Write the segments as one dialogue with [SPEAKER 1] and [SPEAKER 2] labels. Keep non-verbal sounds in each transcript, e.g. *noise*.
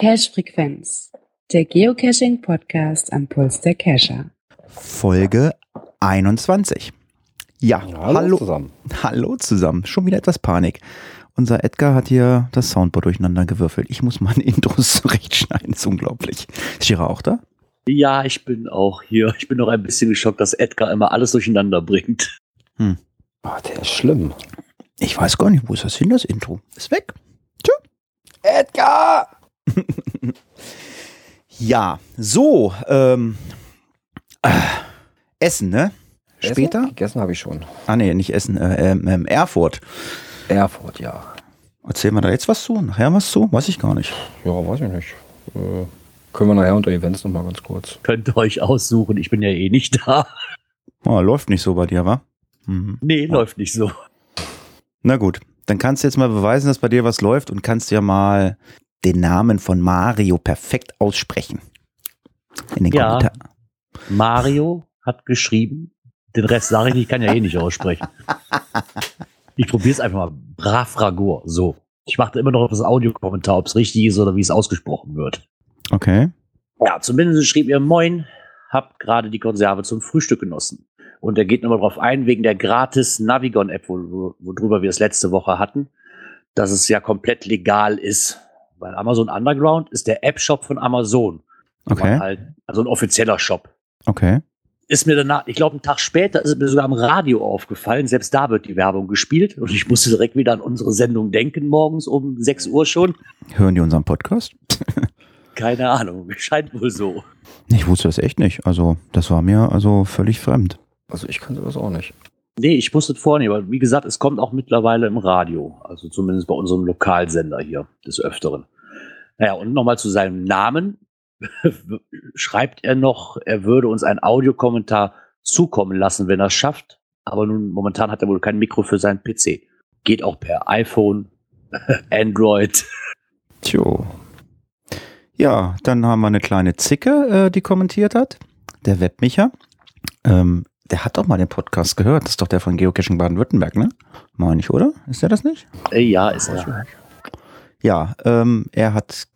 [SPEAKER 1] Cache Frequenz, der Geocaching Podcast am Puls der Cacher.
[SPEAKER 2] Folge 21. Ja,
[SPEAKER 3] Hallo,
[SPEAKER 2] hallo,
[SPEAKER 3] zusammen. *laughs*
[SPEAKER 2] hallo zusammen. Schon wieder etwas Panik. Unser Edgar hat hier das Soundboard durcheinander gewürfelt. Ich muss meine *laughs* Intros zurechtschneiden. Das ist unglaublich. Ist Shira auch da?
[SPEAKER 4] Ja, ich bin auch hier. Ich bin noch ein bisschen geschockt, dass Edgar immer alles durcheinander bringt.
[SPEAKER 3] Oh, der ist schlimm.
[SPEAKER 2] Ich weiß gar nicht, wo ist das hin, das Intro? Ist weg. Tschö.
[SPEAKER 3] Edgar! *laughs*
[SPEAKER 2] Ja, so, ähm, äh, Essen, ne? Später?
[SPEAKER 3] Essen? Gegessen habe ich schon.
[SPEAKER 2] Ah, nee, nicht Essen, äh, ähm, ähm, Erfurt.
[SPEAKER 3] Erfurt, ja.
[SPEAKER 2] Erzählen wir da jetzt was zu? Nachher was zu? Weiß ich gar nicht.
[SPEAKER 3] Ja, weiß ich nicht. Äh, können wir nachher unter Events nochmal ganz kurz.
[SPEAKER 4] Könnt ihr euch aussuchen. Ich bin ja eh nicht da.
[SPEAKER 2] Oh, läuft nicht so bei dir, wa? Mhm.
[SPEAKER 4] Nee, läuft nicht so.
[SPEAKER 2] Na gut, dann kannst du jetzt mal beweisen, dass bei dir was läuft und kannst ja mal den Namen von Mario perfekt aussprechen. In den
[SPEAKER 4] Ja.
[SPEAKER 2] Kommentaren.
[SPEAKER 4] Mario hat geschrieben. Den Rest sage ich nicht, ich kann ja eh nicht aussprechen. Ich probiere es einfach mal. Brav Ragor. So. Ich machte immer noch das Audiokommentar, ob es richtig ist oder wie es ausgesprochen wird.
[SPEAKER 2] Okay.
[SPEAKER 4] Ja, zumindest schrieb ihr Moin, hab gerade die Konserve zum Frühstück genossen. Und er geht nochmal drauf ein, wegen der gratis Navigon-App, wo, wo, worüber wir es letzte Woche hatten, dass es ja komplett legal ist. Weil Amazon Underground ist der App-Shop von Amazon.
[SPEAKER 2] Okay.
[SPEAKER 4] Halt, also ein offizieller Shop.
[SPEAKER 2] Okay.
[SPEAKER 4] Ist mir danach, ich glaube, einen Tag später ist es mir sogar am Radio aufgefallen. Selbst da wird die Werbung gespielt. Und ich musste direkt wieder an unsere Sendung denken, morgens um 6 Uhr schon.
[SPEAKER 2] Hören die unseren Podcast? *laughs*
[SPEAKER 4] Keine Ahnung, *laughs* scheint wohl so.
[SPEAKER 2] Ich wusste das echt nicht. Also, das war mir also völlig fremd.
[SPEAKER 3] Also ich kannte das auch nicht.
[SPEAKER 4] Nee, ich es vorher nicht, aber wie gesagt, es kommt auch mittlerweile im Radio. Also zumindest bei unserem Lokalsender hier des Öfteren. Naja, und nochmal zu seinem Namen. *laughs* Schreibt er noch, er würde uns einen Audiokommentar zukommen lassen, wenn er es schafft. Aber nun, momentan hat er wohl kein Mikro für seinen PC. Geht auch per iPhone, *laughs* Android.
[SPEAKER 2] Tjo. Ja, dann haben wir eine kleine Zicke, äh, die kommentiert hat. Der Webmicher. Ähm, der hat doch mal den Podcast gehört. Das ist doch der von Geocaching Baden-Württemberg, ne? Meine ich, oder? Ist der das nicht?
[SPEAKER 4] Äh, ja, ist er.
[SPEAKER 2] Ja, ähm, er hat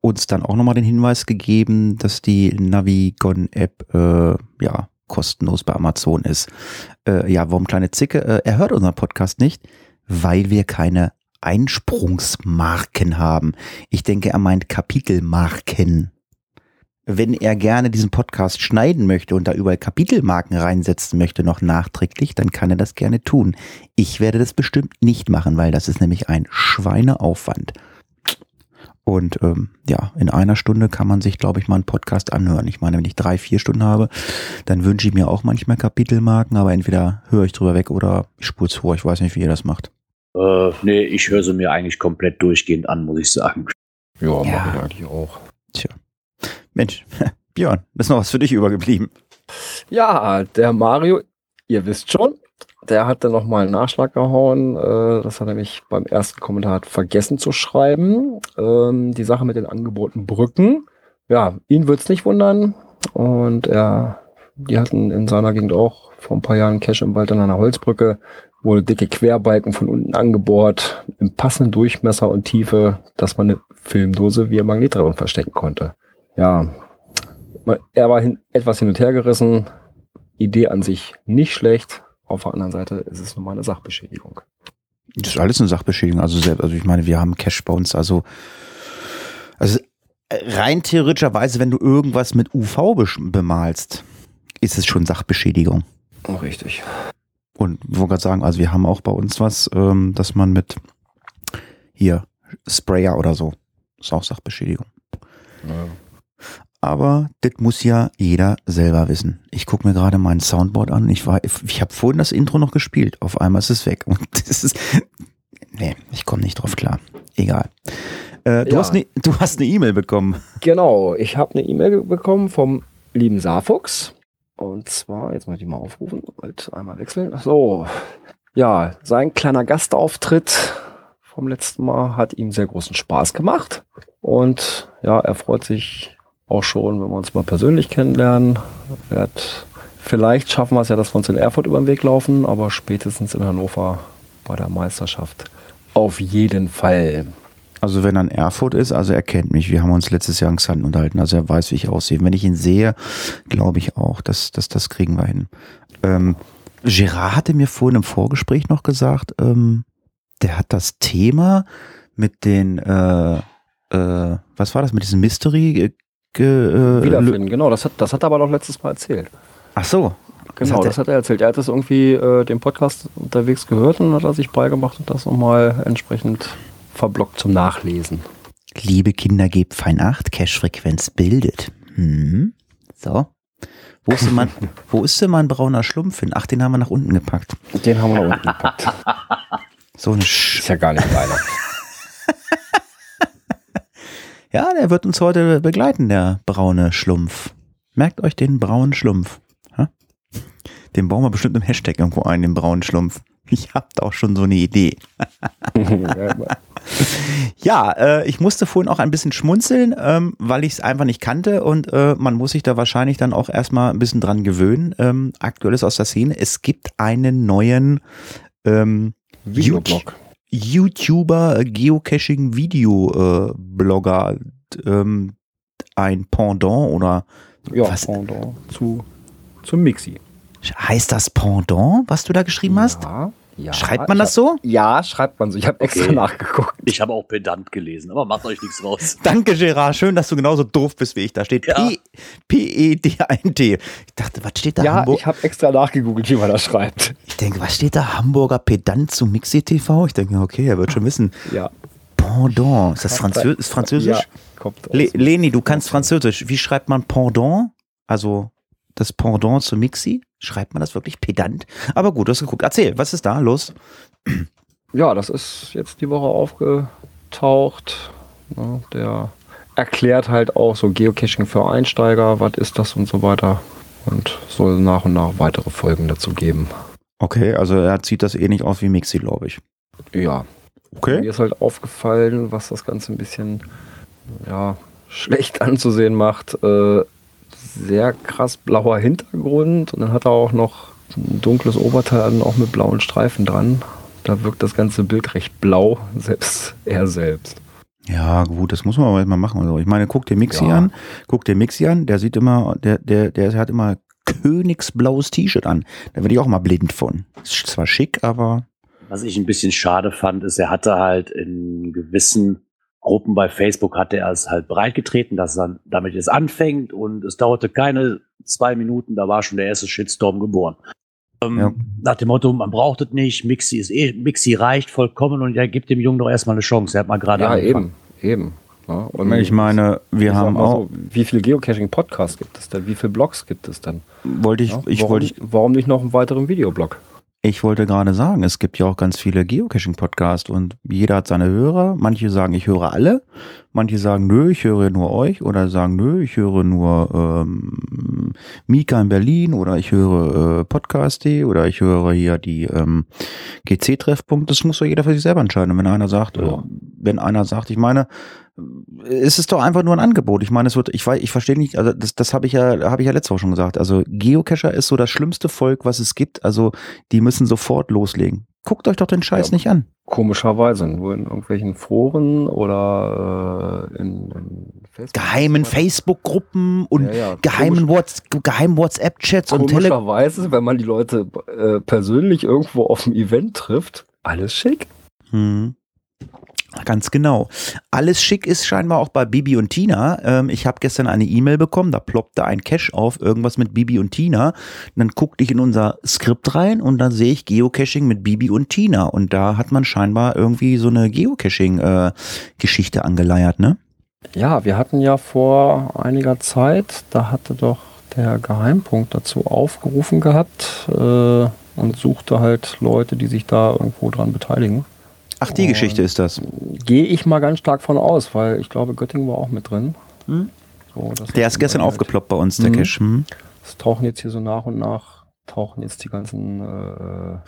[SPEAKER 2] uns dann auch nochmal den Hinweis gegeben, dass die Navigon-App äh, ja kostenlos bei Amazon ist. Äh, ja, warum kleine Zicke? Äh, er hört unseren Podcast nicht, weil wir keine Einsprungsmarken haben. Ich denke, er meint Kapitelmarken. Wenn er gerne diesen Podcast schneiden möchte und da überall Kapitelmarken reinsetzen möchte, noch nachträglich, dann kann er das gerne tun. Ich werde das bestimmt nicht machen, weil das ist nämlich ein Schweineaufwand. Und ähm, ja, in einer Stunde kann man sich, glaube ich, mal einen Podcast anhören. Ich meine, wenn ich drei, vier Stunden habe, dann wünsche ich mir auch manchmal Kapitelmarken, aber entweder höre ich drüber weg oder ich spule es vor. Ich weiß nicht, wie ihr das macht.
[SPEAKER 4] Äh, nee, ich höre sie mir eigentlich komplett durchgehend an, muss ich sagen.
[SPEAKER 3] Ja,
[SPEAKER 2] Ja.
[SPEAKER 3] mache ich eigentlich auch.
[SPEAKER 2] Tja. Mensch, *laughs* Björn, ist noch was für dich übergeblieben.
[SPEAKER 3] Ja, der Mario, ihr wisst schon, der hat dann nochmal einen Nachschlag gehauen. Äh, das hat er nämlich beim ersten Kommentar vergessen zu schreiben. Ähm, die Sache mit den angebotenen Brücken. Ja, ihn wird's nicht wundern. Und er, die hatten in seiner Gegend auch vor ein paar Jahren Cache im Wald an einer Holzbrücke wohl dicke Querbalken von unten angebohrt, im passenden Durchmesser und Tiefe, dass man eine Filmdose wie ein Magnet drin verstecken konnte. Ja, er war hin, etwas hin und her gerissen. Idee an sich nicht schlecht. Auf der anderen Seite ist es nun mal eine Sachbeschädigung.
[SPEAKER 2] Das ist alles eine Sachbeschädigung. Also, selbst, also ich meine, wir haben Cash bei uns, also, also rein theoretischerweise, wenn du irgendwas mit UV bemalst, ist es schon Sachbeschädigung.
[SPEAKER 3] Oh, richtig.
[SPEAKER 2] Und ich wollte gerade sagen, also wir haben auch bei uns was, ähm, dass man mit hier Sprayer oder so, ist auch Sachbeschädigung. Aber das muss ja jeder selber wissen. Ich gucke mir gerade mein Soundboard an. Ich war, ich habe vorhin das Intro noch gespielt. Auf einmal ist es weg. Und *laughs* das ist, nee, ich komme nicht drauf klar. Egal. Äh, du
[SPEAKER 3] Ja.
[SPEAKER 2] hast du hast eine E-Mail bekommen.
[SPEAKER 3] Genau, ich habe eine E-Mail bekommen vom lieben Saarfuchs. Und zwar, jetzt muss ich die mal aufrufen, halt einmal wechseln. So, ja, sein kleiner Gastauftritt vom letzten Mal hat ihm sehr großen Spaß gemacht. Und ja, er freut sich auch schon, wenn wir uns mal persönlich kennenlernen. Er vielleicht schaffen wir es ja, dass wir uns in Erfurt über den Weg laufen, aber spätestens in Hannover bei der Meisterschaft auf jeden Fall.
[SPEAKER 2] Also wenn er in Erfurt ist, also er kennt mich. Wir haben uns letztes Jahr in Xanten unterhalten, also er weiß, wie ich aussehe. Wenn ich ihn sehe, glaube ich auch, dass, dass das kriegen wir hin. Ähm, Gerard hatte mir vorhin im Vorgespräch noch gesagt, ähm, der hat das Thema mit den, äh, äh, was war das, mit diesem Mystery? Ge- äh,
[SPEAKER 3] Wiederfinden, genau. Das hat, das hat er aber noch letztes Mal erzählt.
[SPEAKER 2] Ach so.
[SPEAKER 3] Genau,
[SPEAKER 2] hat
[SPEAKER 3] das hat er erzählt. Er hat das irgendwie äh, den Podcast unterwegs gehört und hat er sich beigemacht und das nochmal entsprechend verblockt zum Nachlesen.
[SPEAKER 2] Liebe Kinder, gebt fein acht, Cash-Frequenz bildet. Hm. So. Wo ist, denn mein, *laughs* wo ist denn mein brauner Schlumpf hin? Ach, den haben wir nach unten gepackt.
[SPEAKER 3] Den haben wir nach unten gepackt.
[SPEAKER 2] So ein Sch
[SPEAKER 3] Ist ja gar nicht meiner. *laughs*
[SPEAKER 2] Ja, der wird uns heute begleiten, der braune Schlumpf. Merkt euch den braunen Schlumpf. Ha? Den bauen wir bestimmt im Hashtag irgendwo ein, den braunen Schlumpf. Ich hab da auch schon so eine Idee. *laughs* Ja, äh, ich musste vorhin auch ein bisschen schmunzeln, ähm, weil ich es einfach nicht kannte und äh, man muss sich da wahrscheinlich dann auch erstmal ein bisschen dran gewöhnen. Ähm, aktuelles aus der Szene. Es gibt einen neuen ähm,
[SPEAKER 3] Videoblog.
[SPEAKER 2] YouTuber, äh, Geocaching Video äh, Blogger, ähm, ein Pendant oder
[SPEAKER 3] Ja,
[SPEAKER 2] Was?
[SPEAKER 3] Pendant zu, zu Mixi.
[SPEAKER 2] heißt das Pendant, was du da geschrieben hast?
[SPEAKER 3] Ja, ja,
[SPEAKER 2] Schreibt man das so?
[SPEAKER 3] Hab, ja, schreibt man so. Ich habe extra
[SPEAKER 4] Okay.
[SPEAKER 3] nachgeguckt.
[SPEAKER 4] Ich habe auch pedant gelesen, aber macht euch nichts raus. *laughs*
[SPEAKER 2] Danke, Gerard. Schön, dass du genauso doof bist wie ich. Da steht
[SPEAKER 4] Ja.
[SPEAKER 2] P- P-E-D-A-N-T. Ich dachte, was steht da?
[SPEAKER 3] Ja,
[SPEAKER 2] Hamburg?
[SPEAKER 3] ich habe extra nachgegoogelt, wie man das schreibt.
[SPEAKER 2] Ich denke, was steht da? Hamburger Pedant zu Mixi TV? Ich denke, okay, er wird schon wissen.
[SPEAKER 3] Ja.
[SPEAKER 2] Pendant. Ist das Franzö ist Französisch?
[SPEAKER 3] Ja, kommt aus.
[SPEAKER 2] Le Leni, du kannst Französisch. Wie schreibt man Pendant? Also das Pendant zu Mixi? Schreibt man das wirklich pedant? Aber gut, du hast geguckt. Erzähl, was ist da? Los.
[SPEAKER 3] Ja, das ist jetzt die Woche aufgetaucht. Ja, der erklärt halt auch so Geocaching für Einsteiger, was ist das und so weiter. Und soll nach und nach weitere Folgen dazu geben.
[SPEAKER 2] Okay, also er zieht das ähnlich aus wie Mixi, glaube ich.
[SPEAKER 3] Ja, mir ist halt aufgefallen, was das Ganze ein bisschen ja, schlecht *laughs* anzusehen macht. Äh, sehr krass blauer Hintergrund und dann hat er auch noch ein dunkles Oberteil an, auch mit blauen Streifen dran. Da wirkt das ganze Bild recht blau, *laughs* selbst er selbst.
[SPEAKER 2] Ja, gut, das muss man aber mal machen. Also ich meine, guck dir Mixi
[SPEAKER 3] Ja.
[SPEAKER 2] an, guck dir Mixi an, der sieht immer, der, der, der hat immer königsblaues T-Shirt an. Da werde ich auch mal blind von. Ist zwar schick, aber
[SPEAKER 4] Was ich ein bisschen schade fand, ist, er hatte halt in gewissen Gruppen bei Facebook hatte er es halt breitgetreten, dass er damit jetzt anfängt und es dauerte keine zwei Minuten, da war schon der erste Shitstorm geboren. Ähm,
[SPEAKER 2] Ja.
[SPEAKER 4] Nach dem Motto, man braucht es nicht, Mixi ist eh, Mixi reicht vollkommen und ja, gibt dem Jungen doch erstmal eine Chance. Er hat mal gerade
[SPEAKER 3] Ja,
[SPEAKER 4] angefangen.
[SPEAKER 3] eben, eben. Ja, und
[SPEAKER 2] ich meine, wir haben auch,
[SPEAKER 3] so, wie viele Geocaching-Podcasts gibt es denn? Wie viele Blogs gibt es denn?
[SPEAKER 2] wollte ich,
[SPEAKER 3] Ja,
[SPEAKER 2] ich
[SPEAKER 3] warum,
[SPEAKER 2] wollte ich,
[SPEAKER 3] warum nicht noch einen weiteren Videoblog?
[SPEAKER 2] Ich wollte gerade sagen, es gibt ja auch ganz viele Geocaching-Podcasts und jeder hat seine Hörer. Manche sagen, ich höre alle. Manche sagen, nö, ich höre nur euch. Oder sagen, nö, ich höre nur ähm, Mika in Berlin. Oder ich höre äh, Podcast.de. Oder ich höre hier die ähm, GC-Treffpunkt. Das muss doch jeder für sich selber entscheiden. Und wenn einer sagt,
[SPEAKER 3] Ja.
[SPEAKER 2] wenn einer sagt, ich meine, es ist doch einfach nur ein Angebot. Ich meine, es wird, ich weiß, ich verstehe nicht, also das, das habe ich ja, habe ich ja letzte Woche schon gesagt. Also Geocacher ist so das schlimmste Volk, was es gibt. Also die müssen sofort loslegen. Guckt euch doch den Scheiß
[SPEAKER 3] Ja.
[SPEAKER 2] nicht an.
[SPEAKER 3] Komischerweise, nur in irgendwelchen Foren oder äh, in, in Facebook.
[SPEAKER 2] Geheimen Facebook-Gruppen und
[SPEAKER 3] Ja, ja.
[SPEAKER 2] geheimen, Whats geheimen WhatsApp-Chats und Tele
[SPEAKER 3] Komischerweise, wenn man die Leute äh, persönlich irgendwo auf dem Event trifft, alles schick.
[SPEAKER 2] Hm. Ganz genau. Alles schick ist scheinbar auch bei Bibi und Tina. Ähm, ich habe gestern eine E-Mail bekommen, da ploppte ein Cache auf, irgendwas mit Bibi und Tina. Und dann guckte ich in unser Skript rein und dann sehe ich Geocaching mit Bibi und Tina. Und da hat man scheinbar irgendwie so eine Geocaching-Geschichte angeleiert, ne?
[SPEAKER 3] Ja, wir hatten ja vor einiger Zeit, da hatte doch der Geheimpunkt dazu aufgerufen gehabt äh, und suchte halt Leute, die sich da irgendwo dran beteiligen.
[SPEAKER 2] Ach, die Geschichte ist das.
[SPEAKER 3] Gehe ich mal ganz stark von aus, weil ich glaube, Göttingen war auch mit drin.
[SPEAKER 2] Hm?
[SPEAKER 3] So,
[SPEAKER 2] Der ist gestern
[SPEAKER 3] halt-
[SPEAKER 2] aufgeploppt bei uns, der
[SPEAKER 3] Mhm.
[SPEAKER 2] Cache. Hm?
[SPEAKER 3] Es tauchen jetzt hier so nach und nach, tauchen jetzt die ganzen äh,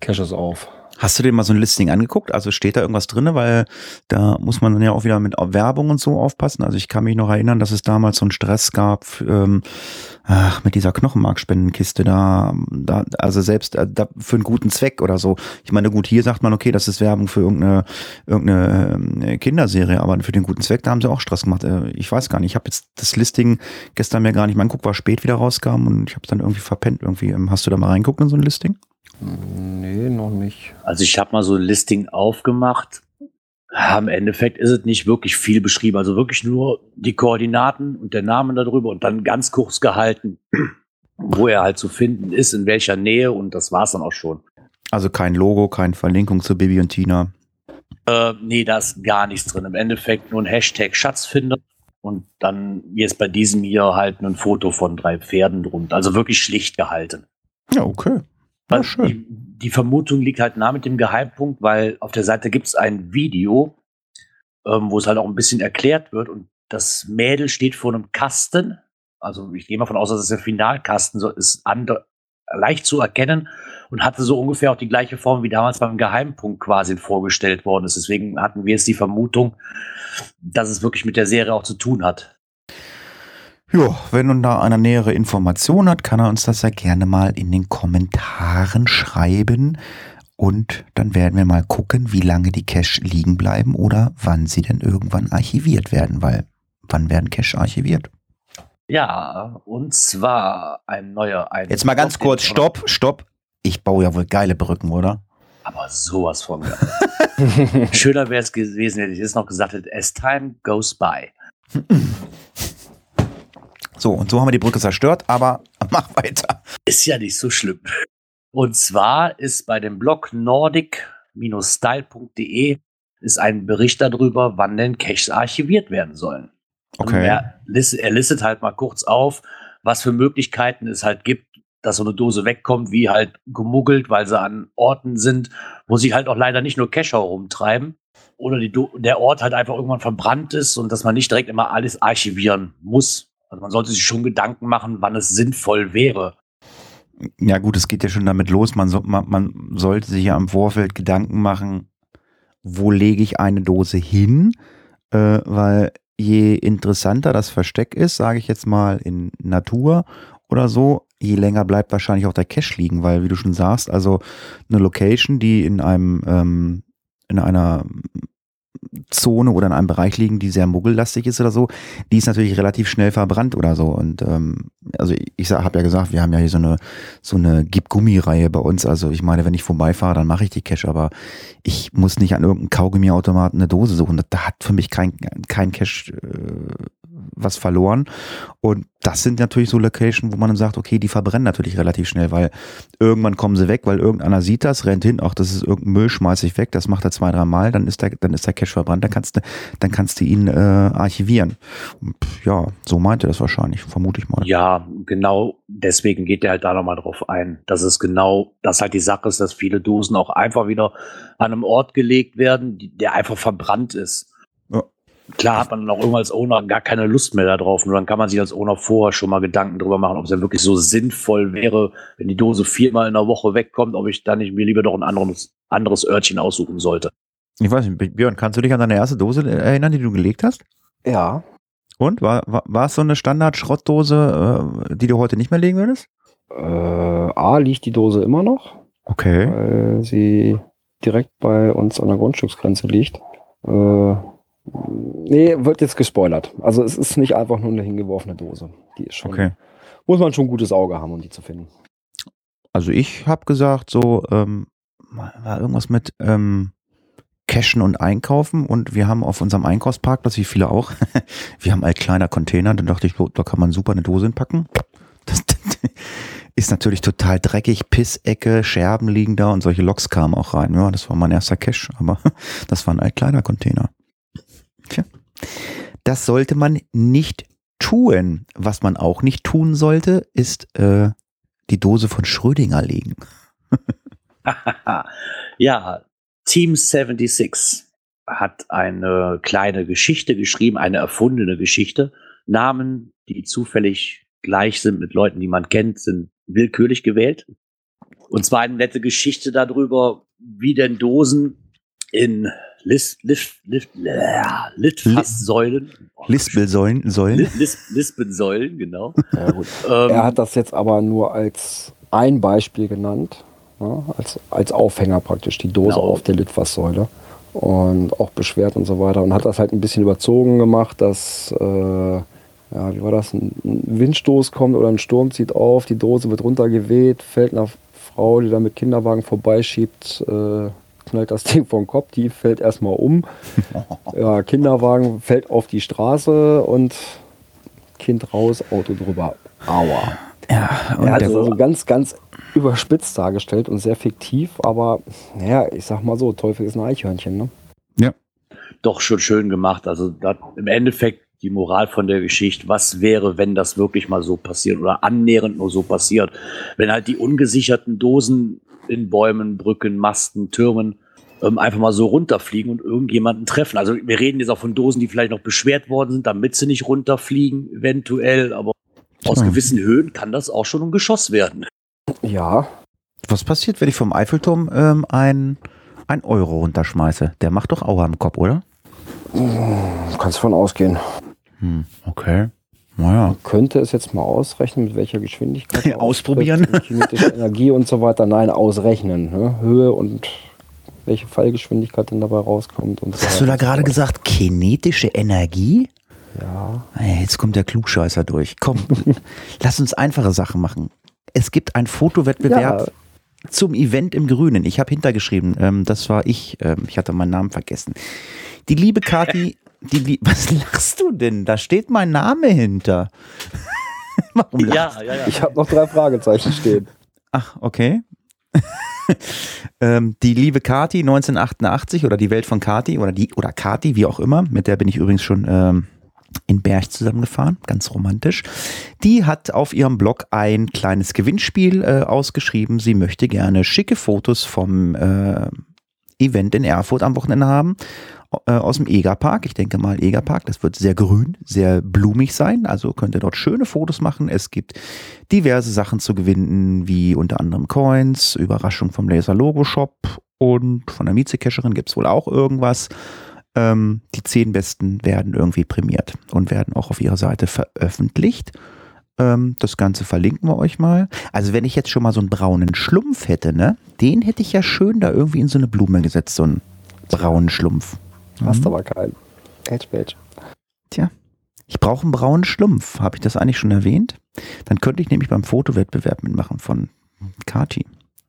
[SPEAKER 3] Caches auf.
[SPEAKER 2] Hast du dir mal so ein Listing angeguckt? Also steht da irgendwas drin? Weil da muss man dann ja auch wieder mit Werbung und so aufpassen. Also ich kann mich noch erinnern, dass es damals so einen Stress gab ähm, ach, mit dieser Knochenmarkspendenkiste da, da also selbst äh, da, für einen guten Zweck oder so. Ich meine, gut, hier sagt man, okay, das ist Werbung für irgendeine, irgendeine äh, Kinderserie, aber für den guten Zweck, da haben sie auch Stress gemacht. Äh, ich weiß gar nicht, ich habe jetzt das Listing gestern mir gar nicht mal angeguckt, war spät wieder rauskam und ich habe es dann irgendwie verpennt irgendwie. Ähm, hast du da mal reinguckt in so ein Listing?
[SPEAKER 3] Nee, noch nicht.
[SPEAKER 4] Also ich habe mal so ein Listing aufgemacht. Ja, Im Endeffekt ist es nicht wirklich viel beschrieben. Also wirklich nur die Koordinaten und der Name darüber und dann ganz kurz gehalten, *clears throat* wo er halt zu finden ist, in welcher Nähe und das war's dann auch schon.
[SPEAKER 2] Also kein Logo, keine Verlinkung zu Bibi und Tina.
[SPEAKER 4] Äh, nee, da ist gar nichts drin. Im Endeffekt nur ein Hashtag Schatzfinder und dann jetzt bei diesem hier halt ein Foto von drei Pferden drunter. Also wirklich schlicht gehalten.
[SPEAKER 2] Ja, okay.
[SPEAKER 4] Ja, schön. Die, die, Vermutung liegt halt nah mit dem Geheimpunkt, weil auf der Seite gibt es ein Video, ähm, wo es halt auch ein bisschen erklärt wird und das Mädel steht vor einem Kasten. Also ich gehe mal von aus, dass es der Finalkasten so ist, leicht zu erkennen und hatte so ungefähr auch die gleiche Form wie damals beim Geheimpunkt quasi vorgestellt worden ist. Deswegen hatten wir jetzt die Vermutung, dass es wirklich mit der Serie auch zu tun hat.
[SPEAKER 2] Ja, wenn nun da eine nähere Information hat, kann er uns das ja gerne mal in den Kommentaren schreiben. Und dann werden wir mal gucken, wie lange die Cache liegen bleiben oder wann sie denn irgendwann archiviert werden, weil wann werden Cache archiviert?
[SPEAKER 4] Ja, und zwar ein neuer. Ein
[SPEAKER 2] Jetzt mal ganz kurz, stopp, stopp. Ich baue ja wohl geile Brücken, oder?
[SPEAKER 4] Aber sowas von. *laughs* Schöner wäre es gewesen, hätte ich jetzt noch gesagt hätte, as time goes by. *laughs*
[SPEAKER 2] So, und so haben wir die Brücke zerstört, aber *laughs* mach weiter.
[SPEAKER 4] Ist ja nicht so schlimm. Und zwar ist bei dem Blog nordic-style.de ist ein Bericht darüber, wann denn Caches archiviert werden sollen.
[SPEAKER 2] Okay.
[SPEAKER 4] Er, er listet halt mal kurz auf, was für Möglichkeiten es halt gibt, dass so eine Dose wegkommt, wie halt gemuggelt, weil sie an Orten sind, wo sie halt auch leider nicht nur Cacher rumtreiben oder die, der Ort halt einfach irgendwann verbrannt ist und dass man nicht direkt immer alles archivieren muss. Also man sollte sich schon Gedanken machen, wann es sinnvoll wäre.
[SPEAKER 2] Ja gut, es geht ja schon damit los. Man, so, man, man sollte sich ja im Vorfeld Gedanken machen, wo lege ich eine Dose hin, äh, weil je interessanter das Versteck ist, sage ich jetzt mal in Natur oder so, je länger bleibt wahrscheinlich auch der Cache liegen, weil wie du schon sagst, also eine Location, die in einem ähm, in einer Zone oder in einem Bereich liegen, die sehr muggellastig ist oder so, die ist natürlich relativ schnell verbrannt oder so. Und ähm, also ich, ich habe ja gesagt, wir haben ja hier so eine so eine Gib-Gummi-Reihe bei uns. Also ich meine, wenn ich vorbeifahre, dann mache ich die Cache, aber ich muss nicht an irgendeinem Kaugummiautomaten eine Dose suchen. Da hat für mich kein kein Cache äh, was verloren. Und das sind natürlich so Locations, wo man dann sagt, okay, die verbrennen natürlich relativ schnell, weil irgendwann kommen sie weg, weil irgendeiner sieht das, rennt hin, ach, das ist irgendein Müll, schmeiß ich weg, das macht er zwei, drei Mal, dann ist der, dann ist der Cache verbrannt, dann kannst du, dann kannst du ihn äh, archivieren. Ja, so meint er das wahrscheinlich, vermute ich mal.
[SPEAKER 4] Ja, genau deswegen geht er halt da nochmal drauf ein, dass es genau, dass halt die Sache ist, dass viele Dosen auch einfach wieder an einem Ort gelegt werden, der einfach verbrannt ist. Klar hat man dann auch irgendwann als Owner gar keine Lust mehr darauf. Nur dann kann man sich als Owner vorher schon mal Gedanken drüber machen, ob es ja wirklich so sinnvoll wäre, wenn die Dose viermal in der Woche wegkommt, ob ich dann nicht mir lieber doch ein anderes, anderes Örtchen aussuchen sollte.
[SPEAKER 2] Ich weiß nicht, Björn, kannst du dich an deine erste Dose erinnern, die du gelegt hast?
[SPEAKER 3] Ja.
[SPEAKER 2] Und? War, war, war es so eine Standard-Schrottdose, äh, die du heute nicht mehr legen würdest?
[SPEAKER 3] Äh, A, liegt die Dose immer noch.
[SPEAKER 2] Okay.
[SPEAKER 3] Weil sie direkt bei uns an der Grundstücksgrenze liegt. Äh, Nee, wird jetzt gespoilert. Also es ist nicht einfach nur eine hingeworfene Dose. Die ist schon.
[SPEAKER 2] Okay.
[SPEAKER 3] Muss man schon ein gutes Auge haben, um die zu finden.
[SPEAKER 2] Also ich habe gesagt, so ähm, war irgendwas mit ähm, Cashen und Einkaufen und wir haben auf unserem Einkaufsparkplatz, wie viele auch, *laughs* wir haben ein kleiner Container, dann dachte ich, da kann man super eine Dose hinpacken. Das *laughs* ist natürlich total dreckig, Pissecke, Scherben liegen da und solche Loks kamen auch rein. Ja, das war mein erster Cache, aber *laughs* das war ein kleiner Container. Tja. Das sollte man nicht tun. Was man auch nicht tun sollte, ist äh, die Dose von Schrödinger legen. *laughs*
[SPEAKER 4] ja, Team 76 hat eine kleine Geschichte geschrieben, eine erfundene Geschichte. Namen, die zufällig gleich sind mit Leuten, die man kennt, sind willkürlich gewählt. Und zwar eine nette Geschichte darüber, wie denn Dosen in Litfaßsäulen.
[SPEAKER 2] Lispelsäulen, Säulen.
[SPEAKER 4] Lis, Lispensäulen, genau. *laughs*
[SPEAKER 3] Ja, gut.
[SPEAKER 4] Ähm,
[SPEAKER 3] Er hat das jetzt aber nur als ein Beispiel genannt, ja, als, als Aufhänger praktisch, die Dose
[SPEAKER 4] Genau.
[SPEAKER 3] auf der Litfaßsäule. Und auch beschwert und so weiter. Und hat das halt ein bisschen überzogen gemacht, dass, äh, ja, wie war das, ein ein Windstoß kommt oder ein Sturm zieht auf, die Dose wird runtergeweht, fällt einer Frau, die da mit Kinderwagen vorbeischiebt, äh, knallt das *laughs* Ding vom Kopf, die fällt erstmal um. *laughs* Ja, Kinderwagen fällt auf die Straße und Kind raus, Auto drüber. Aua.
[SPEAKER 2] Ja, und
[SPEAKER 3] Er es also ganz, ganz überspitzt dargestellt und sehr fiktiv, aber naja, ich sag mal so, Teufel ist ein Eichhörnchen, ne?
[SPEAKER 4] doch schon schön gemacht. Also da, im Endeffekt die Moral von der Geschichte, was wäre, wenn das wirklich mal so passiert oder annähernd nur so passiert. Wenn halt die ungesicherten Dosen in Bäumen, Brücken, Masten, Türmen ähm, einfach mal so runterfliegen und irgendjemanden treffen. Also wir reden jetzt auch von Dosen, die vielleicht noch beschwert worden sind, damit sie nicht runterfliegen, eventuell, aber aus gewissen Höhen kann das auch schon ein Geschoss werden.
[SPEAKER 3] Ja,
[SPEAKER 2] was passiert, wenn ich vom Eiffelturm ähm, ein, ein Euro runterschmeiße? Der macht doch Aua im Kopf, oder?
[SPEAKER 3] kannst von ausgehen.
[SPEAKER 2] Hm, okay. Naja.
[SPEAKER 3] Könnte es jetzt mal ausrechnen, mit welcher Geschwindigkeit. *laughs* er
[SPEAKER 2] Ausprobieren.
[SPEAKER 3] Kinetische Energie und so weiter. Nein, ausrechnen. Ne? Höhe und welche Fallgeschwindigkeit denn dabei rauskommt. Und so
[SPEAKER 2] hast du da gerade gesagt? Kinetische Energie?
[SPEAKER 3] Ja.
[SPEAKER 2] Jetzt kommt der Klugscheißer durch. Komm, *laughs* lass uns einfache Sachen machen. Es gibt einen Fotowettbewerb
[SPEAKER 3] Ja.
[SPEAKER 2] zum Event im Grünen. Ich habe hintergeschrieben, ähm, das war ich. Ähm, ich hatte meinen Namen vergessen. Die liebe Kathi, *laughs* die, was lachst du denn? Da steht mein Name hinter. *laughs* Warum lachst
[SPEAKER 4] ja, ja.
[SPEAKER 3] Ich habe noch drei Fragezeichen stehen.
[SPEAKER 2] Ach, okay. *laughs* ähm, die liebe Kati 1988 oder die Welt von Kati oder die oder Kati, wie auch immer, mit der bin ich übrigens schon ähm, in Berg zusammengefahren, ganz romantisch. Die hat auf ihrem Blog ein kleines Gewinnspiel äh, ausgeschrieben. Sie möchte gerne schicke Fotos vom äh, Event in Erfurt am Wochenende haben äh, aus dem Egerpark. Ich denke mal Egerpark, das wird sehr grün, sehr blumig sein. Also könnt ihr dort schöne Fotos machen. Es gibt diverse Sachen zu gewinnen, wie unter anderem Coins, Überraschung vom Laser Logo Shop und von der Mieze-Cacherin gibt es wohl auch irgendwas. Ähm, die zehn besten werden irgendwie prämiert und werden auch auf ihrer Seite veröffentlicht. Ähm, das Ganze verlinken wir euch mal. Also wenn ich jetzt schon mal so einen braunen Schlumpf hätte, ne, den hätte ich ja schön da irgendwie in so eine Blume gesetzt, so einen braunen Schlumpf.
[SPEAKER 3] Hast
[SPEAKER 2] Mhm.
[SPEAKER 3] aber keinen. Edge.
[SPEAKER 2] Tja, ich brauche einen braunen Schlumpf. Habe ich das eigentlich schon erwähnt? Dann könnte ich nämlich beim Fotowettbewerb mitmachen von Kati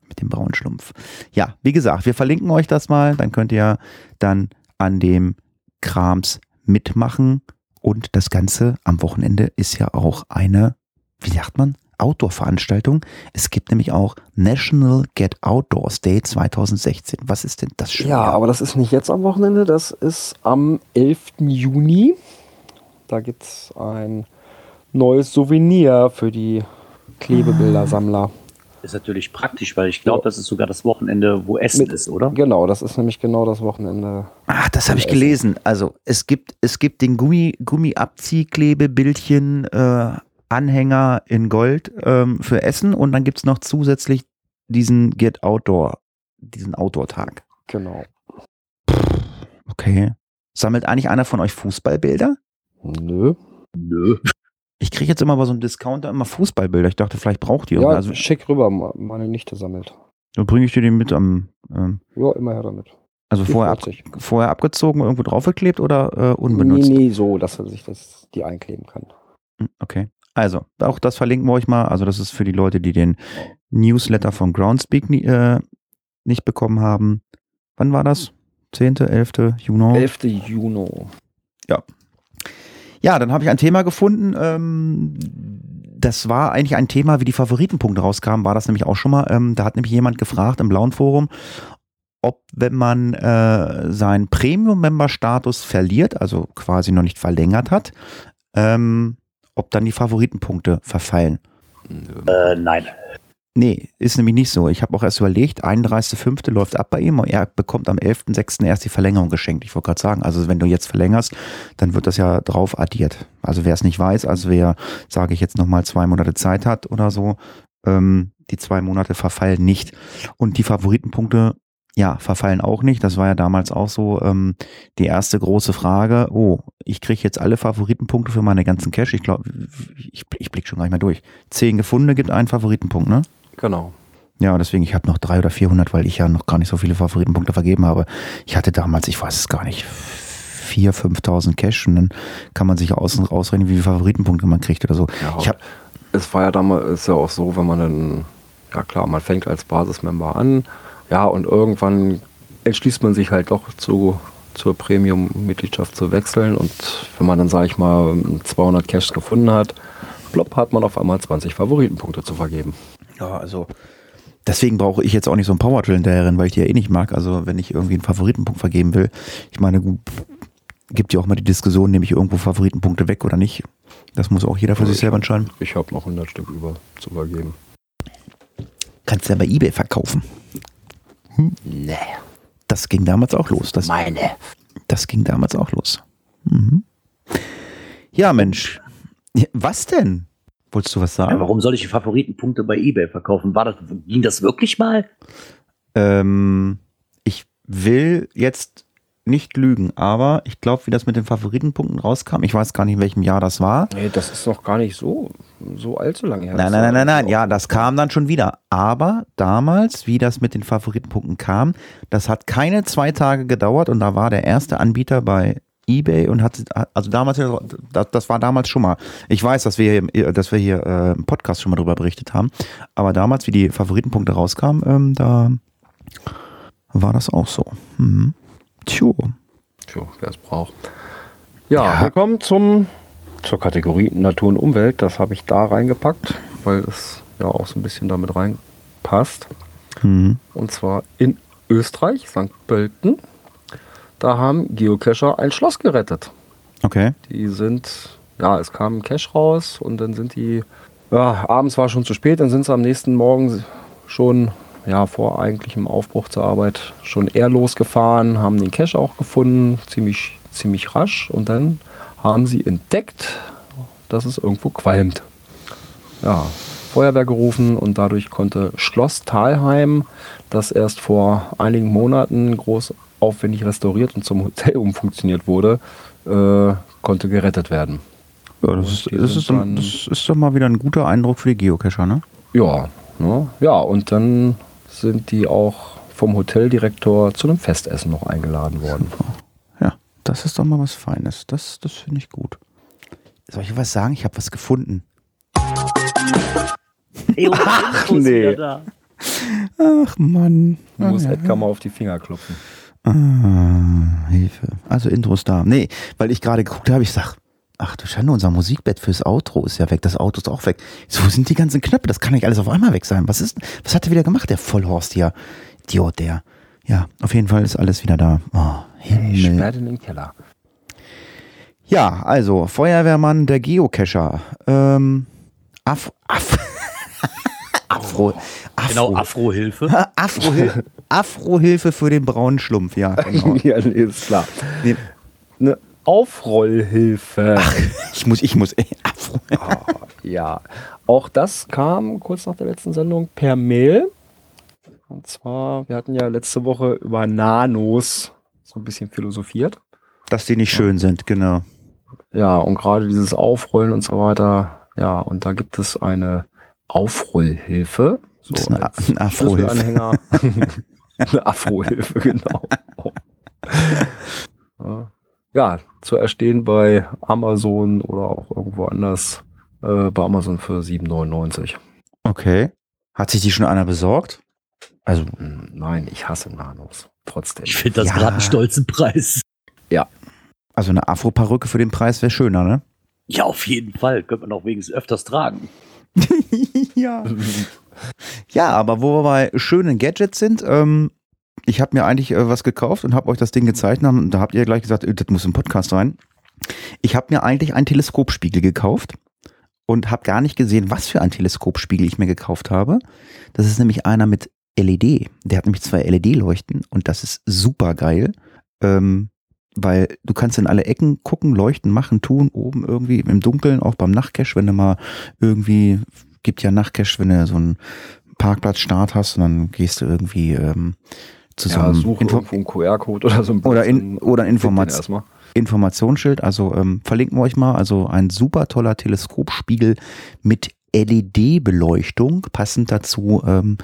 [SPEAKER 2] mit dem braunen Schlumpf. Ja, wie gesagt, wir verlinken euch das mal. Dann könnt ihr dann an dem Krams mitmachen. Und das Ganze am Wochenende ist ja auch eine, wie sagt man, Outdoor-Veranstaltung. Es gibt nämlich auch National Get Outdoors Day 2016. Was ist denn das schon?
[SPEAKER 3] Ja, aber das ist nicht jetzt am Wochenende, das ist am 11. Juni. Da gibt es ein neues Souvenir für die Klebebildersammler.
[SPEAKER 4] Ist natürlich praktisch, weil ich glaube, das ist sogar das Wochenende, wo Essen
[SPEAKER 3] Mit-
[SPEAKER 4] ist, oder?
[SPEAKER 3] Genau, das ist nämlich genau das Wochenende.
[SPEAKER 2] Ach, das habe ich
[SPEAKER 3] Essen.
[SPEAKER 2] gelesen. Also es gibt, es gibt den Gummi, Gummiabziehklebebildchen äh, Anhänger in Gold ähm, für Essen und dann gibt's noch zusätzlich diesen Get Outdoor, diesen Outdoor-Tag.
[SPEAKER 3] Genau.
[SPEAKER 2] Okay. Sammelt eigentlich einer von euch Fußballbilder?
[SPEAKER 3] Nö.
[SPEAKER 4] Nö.
[SPEAKER 2] Ich kriege jetzt immer bei so einem Discounter immer Fußballbilder. Ich dachte, vielleicht braucht ihr.
[SPEAKER 3] Ja,
[SPEAKER 2] also
[SPEAKER 3] schick rüber, meine Nichte sammelt.
[SPEAKER 2] dann bringe ich dir den mit am, ähm,
[SPEAKER 3] Ja, immer her damit.
[SPEAKER 2] also vorher, ab, vorher abgezogen, irgendwo draufgeklebt oder äh, unbenutzt?
[SPEAKER 3] Nee, nee, so, dass er sich das, die einkleben kann.
[SPEAKER 2] Hm, Okay. Also, auch das verlinken wir euch mal. Also, das ist für die Leute, die den Newsletter von Groundspeak nie, äh, nicht bekommen haben. Wann war das? 10., 11. Juni?
[SPEAKER 3] 11. Juni.
[SPEAKER 2] Ja, dann habe ich ein Thema gefunden. Ähm, das war eigentlich ein Thema, wie die Favoritenpunkte rauskamen, war das nämlich auch schon mal. Ähm, da hat nämlich jemand gefragt im blauen Forum, ob wenn man äh, seinen Premium-Member-Status verliert, also quasi noch nicht verlängert hat, ähm, ob dann die Favoritenpunkte verfallen.
[SPEAKER 4] Äh, nein.
[SPEAKER 2] Nee, ist nämlich nicht so. Ich habe auch erst überlegt, 31.05. läuft ab bei ihm und er bekommt am 11.06. erst die Verlängerung geschenkt. Ich wollte gerade sagen, also wenn du jetzt verlängerst, dann wird das ja drauf addiert. Also wer es nicht weiß, also wer, sage ich jetzt nochmal, zwei Monate Zeit hat oder so, ähm, die zwei Monate verfallen nicht. Und die Favoritenpunkte Ja, verfallen auch nicht. Das war ja damals auch so ähm, die erste große Frage. Oh, ich kriege jetzt alle Favoritenpunkte für meine ganzen Cache. Ich glaube, ich, ich blicke schon gar nicht mehr durch. Zehn Gefundene gibt einen Favoritenpunkt, ne?
[SPEAKER 3] Genau.
[SPEAKER 2] Ja, deswegen, ich habe noch drei oder vierhundert, weil ich ja noch gar nicht so viele Favoritenpunkte vergeben habe. Ich hatte damals, ich weiß es gar nicht, vier, 5.000 Cash und dann kann man sich außen rausrechnen, wie viele Favoritenpunkte man kriegt oder so.
[SPEAKER 3] Ja,
[SPEAKER 2] ich hab,
[SPEAKER 3] es war ja damals ist ja auch so, wenn man dann, ja klar, man fängt als Basismember an, ja, und irgendwann entschließt man sich halt doch zu, zur Premium-Mitgliedschaft zu wechseln und wenn man dann, sage ich mal, 200 Cash gefunden hat, plopp, hat man auf einmal 20 Favoritenpunkte zu vergeben.
[SPEAKER 2] Ja, also deswegen brauche ich jetzt auch nicht so ein Power Drill hinterherin, weil ich die ja eh nicht mag. Also wenn ich irgendwie einen Favoritenpunkt vergeben will, ich meine, gut, gibt ja auch mal die Diskussion, nehme ich irgendwo Favoritenpunkte weg oder nicht. Das muss auch jeder für sich selber entscheiden.
[SPEAKER 3] Ich habe noch 100 Stück über zu vergeben.
[SPEAKER 2] Kannst du ja bei Ebay verkaufen.
[SPEAKER 3] Nee.
[SPEAKER 2] Das ging damals auch los. Das,
[SPEAKER 3] Meine.
[SPEAKER 2] das ging damals auch los. Mhm. Ja, Mensch. Was denn? Wolltest du was
[SPEAKER 4] Ja,
[SPEAKER 2] sagen?
[SPEAKER 4] warum soll ich die Favoritenpunkte bei eBay verkaufen? War das, ging das wirklich mal?
[SPEAKER 2] Ähm, ich will jetzt nicht lügen, aber ich glaube, wie das mit den Favoritenpunkten rauskam, ich weiß gar nicht, in welchem Jahr das war.
[SPEAKER 3] Nee, das ist noch gar nicht so, so allzu lange her.
[SPEAKER 2] Nein, nein, nein, nein, nein. Ja, das kam dann schon wieder. Aber damals, wie das mit den Favoritenpunkten kam, das hat keine zwei Tage gedauert und da war der erste Anbieter bei eBay und hat, also damals, das, war damals schon mal. Ich weiß, dass wir hier, dass wir hier äh, im Podcast schon mal drüber berichtet haben. Aber damals, wie die Favoritenpunkte rauskamen, ähm, da war das auch so. Mhm. Tjo.
[SPEAKER 3] Tja, wer es braucht. Ja,
[SPEAKER 2] Ja.
[SPEAKER 3] wir kommen zum, zur Kategorie Natur und Umwelt. Das habe ich da reingepackt, weil es ja auch so ein bisschen damit reinpasst.
[SPEAKER 2] Mhm.
[SPEAKER 3] Und zwar in Österreich, St. Pölten. Da haben Geocacher ein Schloss gerettet.
[SPEAKER 2] Okay.
[SPEAKER 3] Die sind, ja, es kam ein Cache raus und dann sind die, ja, abends war schon zu spät, dann sind sie am nächsten Morgen schon, ja, vor eigentlichem Aufbruch zur Arbeit schon eher losgefahren, haben den Cache auch gefunden, ziemlich, ziemlich rasch und dann haben sie entdeckt, dass es irgendwo qualmt. Ja, Feuerwehr gerufen und dadurch konnte Schloss Talheim, das erst vor einigen Monaten groß aufwendig restauriert und zum Hotel *laughs* umfunktioniert wurde, äh, konnte gerettet werden.
[SPEAKER 2] Ja, das, ist, das, ist, dann, das ist doch mal wieder ein guter Eindruck für die Geocacher, ne?
[SPEAKER 3] Ja, ne? ja, und dann sind die auch vom Hoteldirektor zu einem Festessen noch eingeladen worden.
[SPEAKER 2] Ja, das ist doch mal was Feines. Das, das finde ich gut. Soll ich was sagen? Ich habe was gefunden. *laughs*
[SPEAKER 3] Ach, nee.
[SPEAKER 2] Ach Mann.
[SPEAKER 3] Du musst
[SPEAKER 2] Ah,
[SPEAKER 3] Edgar mal auf die Finger klopfen.
[SPEAKER 2] Ah, Hilfe. Also Intros da. Nee, weil ich gerade geguckt habe, ich sag, ach du Schande, unser Musikbett fürs Outro ist ja weg. Das Auto ist auch weg. So sind die ganzen Knöpfe. Das kann nicht alles auf einmal weg sein. Was ist, was hat er wieder gemacht, der Vollhorst hier? Idiot, der. Ja, auf jeden Fall ist alles wieder da. Oh,
[SPEAKER 3] Ich
[SPEAKER 2] Himmel.
[SPEAKER 3] sperre in den Keller.
[SPEAKER 2] Ja, also Feuerwehrmann, der Geocacher. Ähm, Af, Af, *laughs* Afro, Afro,
[SPEAKER 4] Genau, Afro-Hilfe. *laughs*
[SPEAKER 2] Afro, Afrohilfe für den braunen Schlumpf, ja, *laughs* genau.
[SPEAKER 3] ja, nee, ist klar.
[SPEAKER 2] Nee,
[SPEAKER 3] Eine Aufrollhilfe.
[SPEAKER 2] ich muss, ich muss, ey, Afro.
[SPEAKER 3] Ah, ja, auch das kam kurz nach der letzten Sendung per Mail. Und zwar, wir hatten ja letzte Woche über Nanos so ein bisschen philosophiert.
[SPEAKER 2] Dass die nicht schön sind, genau.
[SPEAKER 3] Ja, und gerade dieses Aufrollen und so weiter. Ja, und da gibt es eine Aufrollhilfe. So
[SPEAKER 2] Das ist eine, eine Afrohilfe. *laughs* *laughs*
[SPEAKER 3] Eine Afrohilfe, genau. *laughs* Ja. ja, zu erstehen bei Amazon oder auch irgendwo anders. Äh, bei Amazon für 7,99.
[SPEAKER 2] Okay. Hat sich die schon einer besorgt? Also,
[SPEAKER 3] Hm, Nein, ich hasse Nanos. Trotzdem.
[SPEAKER 4] Ich finde das
[SPEAKER 2] Ja.
[SPEAKER 4] gerade einen stolzen Preis.
[SPEAKER 2] also eine Afro-Perücke für den Preis wäre schöner, ne?
[SPEAKER 4] Ja, auf jeden Fall. Könnte man auch wenigstens öfters tragen. *laughs*
[SPEAKER 2] ja. Ja, aber wo wir bei schönen Gadgets sind, ähm, ich habe mir eigentlich äh, was gekauft und habe euch das Ding gezeigt und da habt ihr gleich gesagt, äh, das muss im Podcast rein. Ich habe mir eigentlich einen Teleskopspiegel gekauft und habe gar nicht gesehen, was für einen Teleskopspiegel ich mir gekauft habe. Das ist nämlich einer mit LED. Der hat nämlich zwei LED-Leuchten und das ist super geil. Ähm, weil du kannst in alle Ecken gucken, leuchten, machen, tun, oben irgendwie im Dunkeln, auch beim Nachtcache, wenn du mal irgendwie, gibt ja Nachtcache, wenn du so einen Parkplatzstart hast und dann gehst du irgendwie ähm, zu so
[SPEAKER 3] Ja,
[SPEAKER 2] einem Info
[SPEAKER 3] einen QR-Code oder so. ein
[SPEAKER 2] oder, in, oder ein
[SPEAKER 3] Find den
[SPEAKER 2] Informat
[SPEAKER 3] erstmal.
[SPEAKER 2] Informationsschild. Also ähm, verlinken wir euch mal. Also ein super toller Teleskopspiegel mit LED-Beleuchtung. Passend dazu ähm,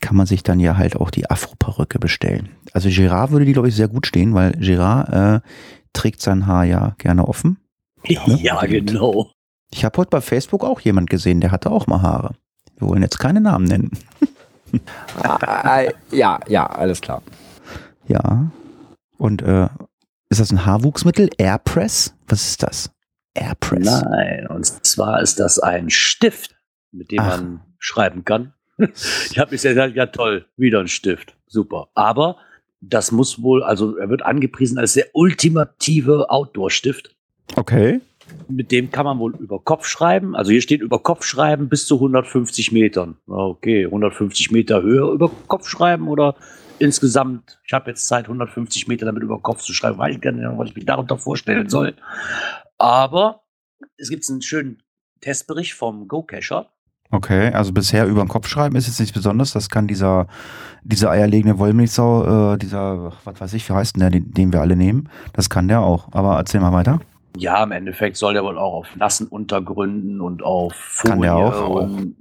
[SPEAKER 2] kann man sich dann ja halt auch die Afro-Perücke bestellen. Also Gerard würde die, glaube ich, sehr gut stehen, weil Gerard äh, trägt sein Haar ja gerne offen.
[SPEAKER 4] Ja, genau.
[SPEAKER 2] Ich habe heute bei Facebook auch jemand gesehen, der hatte auch mal Haare. Wir wollen jetzt keine Namen nennen.
[SPEAKER 3] Ah, äh, ja, ja, alles klar.
[SPEAKER 2] Ja. Und äh, ist das ein Haarwuchsmittel? Airpress? Was ist das? Airpress.
[SPEAKER 4] Nein, und zwar ist das ein Stift, mit dem
[SPEAKER 2] Ach.
[SPEAKER 4] man schreiben kann. *laughs* Ich habe bisher gesagt, ja toll, wieder ein Stift, super. Aber das muss wohl, also er wird angepriesen als der ultimative Outdoor-Stift.
[SPEAKER 2] Okay.
[SPEAKER 4] Mit dem kann man wohl über Kopf schreiben. Also hier steht über Kopf schreiben bis zu 150 Metern. Okay, 150 Meter Höhe über Kopf schreiben oder insgesamt, ich habe jetzt Zeit, 150 Meter damit über Kopf zu schreiben, weiß ich gar nicht, was ich mir darunter vorstellen soll. Aber es gibt einen schönen Testbericht vom Go-Cacher.
[SPEAKER 2] Okay, also bisher über den Kopf schreiben ist jetzt nichts Besonderes. Das kann dieser, dieser eierlegende Wollmilchsau, äh, dieser, was weiß ich, wie heißt denn der, den, den wir alle nehmen? Das kann der auch. Aber erzähl mal weiter.
[SPEAKER 4] Ja, im Endeffekt soll der wohl auch auf nassen Untergründen und auf Folie
[SPEAKER 2] der auch?
[SPEAKER 4] und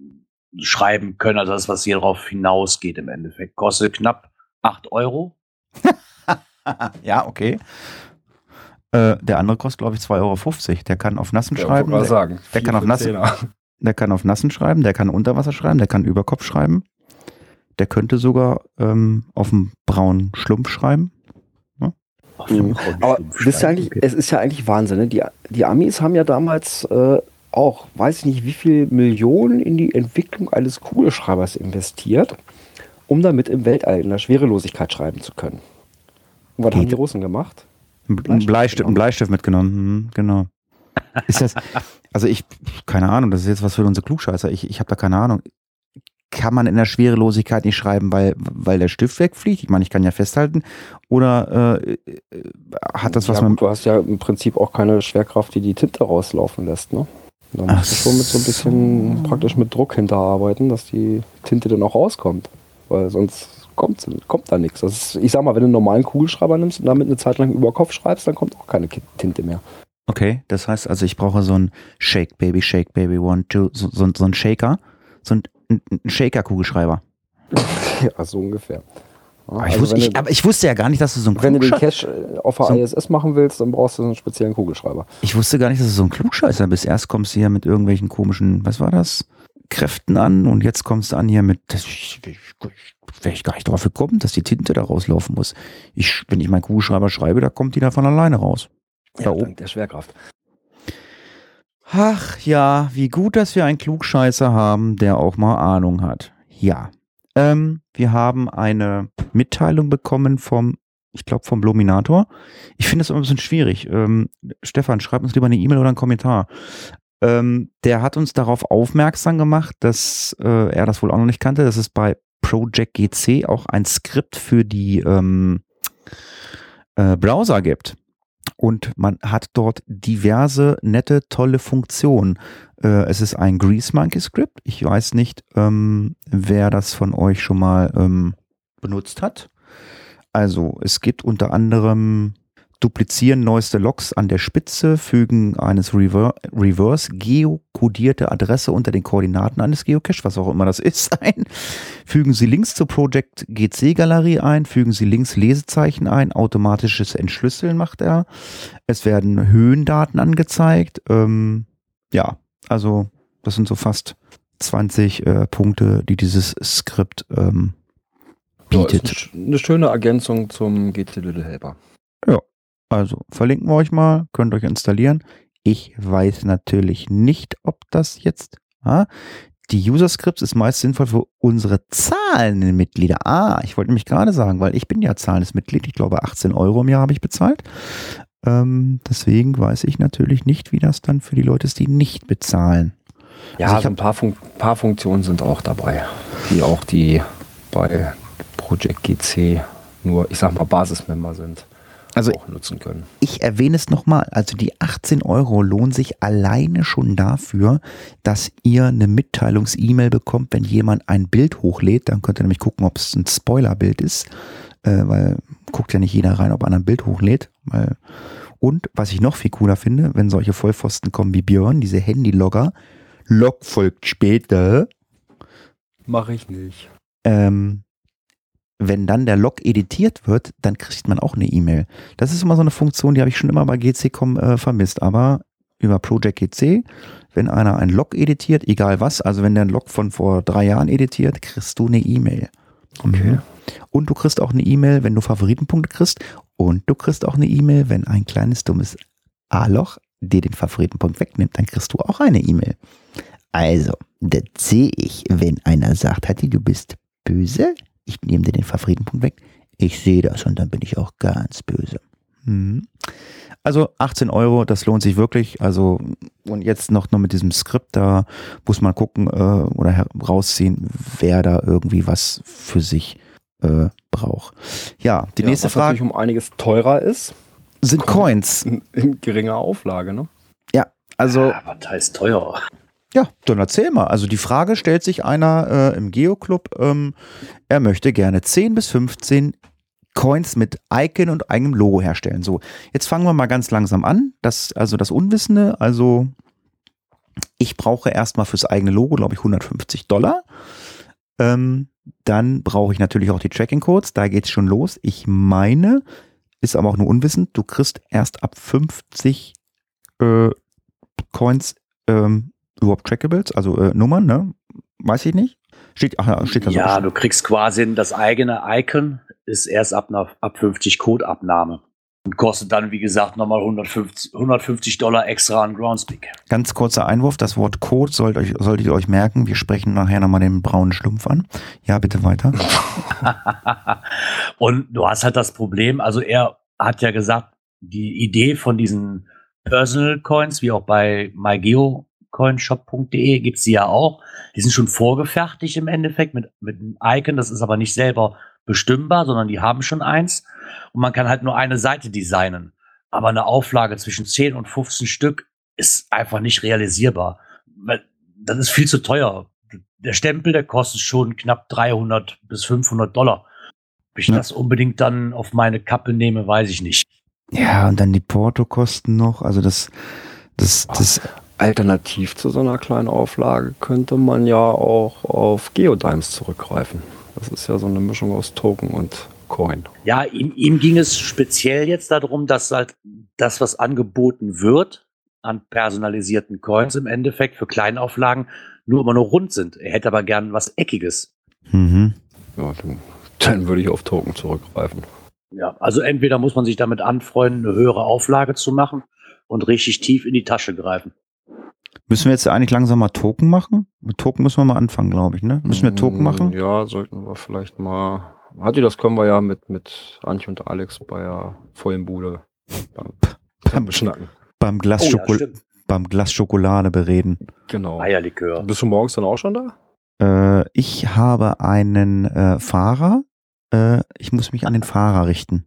[SPEAKER 4] schreiben können. Also das, was hier drauf hinausgeht im Endeffekt. Kostet knapp 8 Euro. *laughs*
[SPEAKER 2] ja, okay. Äh, der andere kostet, glaube ich, 2,50 Euro. Der kann auf Nassen
[SPEAKER 3] Ja,
[SPEAKER 2] schreiben. Der,
[SPEAKER 3] sagen.
[SPEAKER 2] der kann auf Nassen, der kann auf Nassen schreiben, der kann unter Wasser schreiben, der kann über Kopf schreiben. Der könnte sogar ähm, auf dem braunen Schlumpf schreiben.
[SPEAKER 3] Mhm. Aber wisst ihr eigentlich, es ist ja eigentlich Wahnsinn. Ne? Die, die Amis haben ja damals äh, auch, weiß ich nicht, wie viel Millionen in die Entwicklung eines Kugelschreibers investiert, um damit im Weltall in der Schwerelosigkeit schreiben zu können. Und was
[SPEAKER 2] Geht.
[SPEAKER 3] haben die Russen gemacht?
[SPEAKER 2] Ein
[SPEAKER 3] Bleistift
[SPEAKER 2] Bleistift, ein. Bleistift mitgenommen, mhm, genau. Ist das, *laughs* also ich, keine Ahnung, das ist jetzt was für unsere Klugscheißer. Ich, ich habe da keine Ahnung. Kann man in der Schwerelosigkeit nicht schreiben, weil, weil der Stift wegfliegt? Ich meine, ich kann ja festhalten. Oder äh, hat das was
[SPEAKER 3] ja,
[SPEAKER 2] mit.
[SPEAKER 3] gut, du hast ja im Prinzip auch keine Schwerkraft, die die Tinte rauslaufen lässt. Ne? Da musst du schon mit so ein bisschen
[SPEAKER 2] so.
[SPEAKER 3] praktisch mit Druck hinterarbeiten, dass die Tinte dann auch rauskommt. Weil sonst kommt, kommt da nichts. Ist, ich sag mal, wenn du einen normalen Kugelschreiber nimmst und damit eine Zeit lang über Kopf schreibst, dann kommt auch keine Tinte mehr.
[SPEAKER 2] Okay, das heißt also, ich brauche so ein Shake Baby, Shake Baby, One, Two, so, so, so ein Shaker, so ein, ein Shaker-Kugelschreiber.
[SPEAKER 3] ja, so ungefähr. Ja,
[SPEAKER 2] Aber, ich
[SPEAKER 3] also
[SPEAKER 2] wusste, ich,
[SPEAKER 3] du,
[SPEAKER 2] aber ich wusste ja gar nicht, dass du so ein
[SPEAKER 3] wenn du den Cache äh, auf der
[SPEAKER 2] So-
[SPEAKER 3] ISS machen willst, dann brauchst du einen speziellen Kugelschreiber.
[SPEAKER 2] ich wusste gar nicht, dass du so ein Klugscheißer bist. Erst kommst du hier mit irgendwelchen komischen, was war das? Kräften an und jetzt kommst du an hier mit, ich, ich, wäre ich gar nicht drauf gekommen, dass die Tinte da rauslaufen muss. Ich, wenn ich meinen Kugelschreiber schreibe, da kommt die da von alleine raus. Da oben.
[SPEAKER 3] der Schwerkraft.
[SPEAKER 2] Ach ja, wie gut, dass wir einen Klugscheißer haben, der auch mal Ahnung hat. Ja. Ähm, wir haben eine Mitteilung bekommen vom, ich glaube, vom Bluminator. Ich finde das immer ein bisschen schwierig. Ähm, Stefan, schreib uns lieber eine E-Mail oder einen Kommentar. Ähm, der hat uns darauf aufmerksam gemacht, dass äh, er das wohl auch noch nicht kannte, dass es bei Project GC auch ein Skript für die ähm, äh, Browser gibt. Und man hat dort diverse nette, tolle Funktionen. Äh, es ist ein Grease Monkey Script. Ich weiß nicht, ähm, wer das von euch schon mal ähm, benutzt hat. Also es gibt unter anderem duplizieren neueste Logs an der Spitze, fügen eines Rever Reverse geokodierte Adresse unter den Koordinaten eines Geocache, was auch immer das *laughs* ist, ein. Fügen Sie Links zur Project GC Galerie ein, fügen Sie Links Lesezeichen ein, automatisches Entschlüsseln macht er. Es werden Höhendaten angezeigt. Ähm, ja, also das sind so fast 20 äh, Punkte, die dieses Skript ähm,
[SPEAKER 3] Ja,
[SPEAKER 2] bietet.
[SPEAKER 3] eine sch- eine schöne Ergänzung zum GT Little Helper.
[SPEAKER 2] Also verlinken wir euch mal, könnt euch installieren. Ich weiß natürlich nicht, ob das jetzt. Ah, die User Scripts ist meist sinnvoll für unsere zahlenden Mitglieder. Ah, ich wollte nämlich gerade sagen, weil ich bin ja zahlendes Mitglied. Ich glaube 18 Euro im Jahr habe ich bezahlt. Ähm, deswegen weiß ich natürlich nicht, wie das dann für die Leute ist, die nicht bezahlen.
[SPEAKER 3] Ja,
[SPEAKER 2] Also ich
[SPEAKER 3] so ein paar, Fun paar Funktionen sind auch dabei, die auch die bei Project GC nur, ich sag mal, Basismember sind,
[SPEAKER 2] Also
[SPEAKER 3] auch nutzen können.
[SPEAKER 2] ich erwähne es nochmal, also die 18 Euro lohnen sich alleine schon dafür, dass ihr eine Mitteilungs-E-Mail bekommt, wenn jemand ein Bild hochlädt. Dann könnt ihr nämlich gucken, ob es ein Spoilerbild ist. äh, weil guckt ja nicht jeder rein, ob einer ein Bild hochlädt. Weil, und was ich noch viel cooler finde, wenn solche Vollpfosten kommen wie Björn, diese Handylogger, Log folgt später,
[SPEAKER 3] Mache ich nicht.
[SPEAKER 2] ähm, wenn dann der Log editiert wird, dann kriegt man auch eine E-Mail. Das ist immer so eine Funktion, die habe ich schon immer bei GC.com äh, vermisst. Aber über Project GC, wenn einer einen Log editiert, egal was, also wenn der einen Log von vor drei Jahren editiert, kriegst du eine E-Mail. Mhm. Und du kriegst auch eine E-Mail, wenn du Favoritenpunkte kriegst. Und du kriegst auch eine E-Mail, wenn ein kleines dummes A-Loch dir den Favoritenpunkt wegnimmt, dann kriegst du auch eine E-Mail. Also, das sehe ich, wenn einer sagt, Hatti, du bist böse, ich nehme dir den Favoritenpunkt weg. Ich sehe das und dann bin ich auch ganz böse. Mhm. Also 18 Euro, das lohnt sich wirklich. Also und jetzt noch, noch mit diesem Skript, da muss man gucken äh, oder herausziehen, wer da irgendwie was für sich äh, braucht. Ja, die
[SPEAKER 3] Ja,
[SPEAKER 2] nächste
[SPEAKER 3] was
[SPEAKER 2] Frage
[SPEAKER 3] natürlich um einiges teurer ist,
[SPEAKER 2] sind Coins.
[SPEAKER 3] in, in geringer Auflage, ne?
[SPEAKER 2] Also
[SPEAKER 4] Ja, was heißt teuer?
[SPEAKER 2] Ja, dann erzähl mal. Also die Frage stellt sich einer äh, im Geo-Club, ähm, er möchte gerne 10 bis 15 Coins mit Icon und eigenem Logo herstellen. So, jetzt fangen wir mal ganz langsam an. Das, also das Unwissende, also ich brauche erstmal fürs eigene Logo, glaube ich, 150 Dollar. Ähm, dann brauche ich natürlich auch die Tracking-Codes, da geht's schon los. Ich meine, ist aber auch nur unwissend, du kriegst erst ab 50 äh, Coins ähm, überhaupt Trackables, also äh, Nummern, ne? Weiß ich nicht. Steht, ach, steht da so.
[SPEAKER 4] Ja, du kriegst quasi das eigene Icon, ist erst ab, einer, ab 50 Codeabnahme. Und kostet dann, wie gesagt, nochmal 150, 150 Dollar extra an Groundspeak.
[SPEAKER 2] Ganz kurzer Einwurf, das Wort Code sollt euch, solltet ihr euch merken. Wir sprechen nachher nochmal den braunen Schlumpf an. Ja, bitte weiter. *laughs*
[SPEAKER 4] und du hast halt das Problem, also er hat ja gesagt, die Idee von diesen Personal Coins, wie auch bei mygeocoinshop.de gibt's die ja auch, die sind schon vorgefertigt im Endeffekt mit, mit einem Icon, das ist aber nicht selber bestimmbar, sondern die haben schon eins und man kann halt nur eine Seite designen. Aber eine Auflage zwischen 10 und 15 Stück ist einfach nicht realisierbar. Weil das ist viel zu teuer. Der Stempel, der kostet schon knapp 300 bis 500 Dollar. Ob ich
[SPEAKER 2] Ja.
[SPEAKER 4] das unbedingt dann auf meine Kappe nehme, weiß ich nicht.
[SPEAKER 2] Ja, und dann die Portokosten noch. Also das, das, das,
[SPEAKER 3] Alternativ zu so einer kleinen Auflage könnte man ja auch auf Geodimes zurückgreifen. Das ist ja so eine Mischung aus Token und Coin.
[SPEAKER 4] Ja, ihm, ihm ging es speziell jetzt darum, dass halt das, was angeboten wird an personalisierten Coins im Endeffekt für Kleinauflagen, nur immer nur rund sind. Er hätte aber gern was Eckiges.
[SPEAKER 2] mhm.
[SPEAKER 3] Ja, dann, dann würde ich auf Token zurückgreifen.
[SPEAKER 4] Ja, also entweder muss man sich damit anfreunden, eine höhere Auflage zu machen und richtig tief in die Tasche greifen.
[SPEAKER 2] Müssen wir jetzt eigentlich langsam mal Token machen? Mit Token müssen wir mal anfangen, glaube ich, ne? Müssen wir Token
[SPEAKER 3] Mm,
[SPEAKER 2] machen?
[SPEAKER 3] Ja, sollten wir vielleicht mal. Hatti, das können wir ja mit, mit Antje und Alex bei der vollen Bude beim, *laughs* beim Beschnacken.
[SPEAKER 2] Beim Glas, Schoko
[SPEAKER 4] stimmt.
[SPEAKER 2] beim Glas Schokolade bereden.
[SPEAKER 3] Genau.
[SPEAKER 4] Eierlikör.
[SPEAKER 3] Bist du morgens dann auch schon da?
[SPEAKER 2] Äh, ich habe einen äh, Fahrer. Äh, ich muss mich an den Fahrer richten.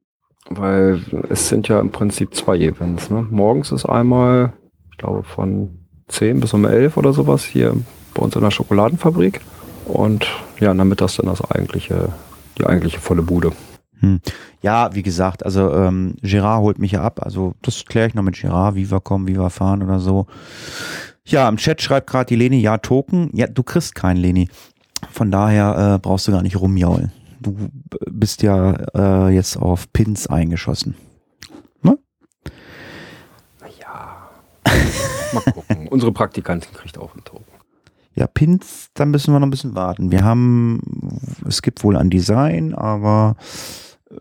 [SPEAKER 3] Weil es sind ja im Prinzip zwei Events. Ne? Morgens ist einmal, ich glaube, von 10 bis um 11 oder sowas hier bei uns in der Schokoladenfabrik. Und ja, in der Mittags dann das eigentliche, die eigentliche volle Bude.
[SPEAKER 2] Ja, wie gesagt, also ähm, Gerard holt mich ja ab. Also das kläre ich noch mit Gerard, wie wir kommen, wie wir fahren oder so. Ja, im Chat schreibt gerade die Leni, ja, Token. Ja, du kriegst keinen, Leni. Von daher äh, brauchst du gar nicht rumjaulen. Du bist ja äh, jetzt auf Pins eingeschossen.
[SPEAKER 3] Ja. *laughs* Mal gucken. Unsere Praktikantin kriegt auch einen Token.
[SPEAKER 2] Ja, Pins, da müssen wir noch ein bisschen warten. Wir haben, es gibt wohl ein Design, aber äh,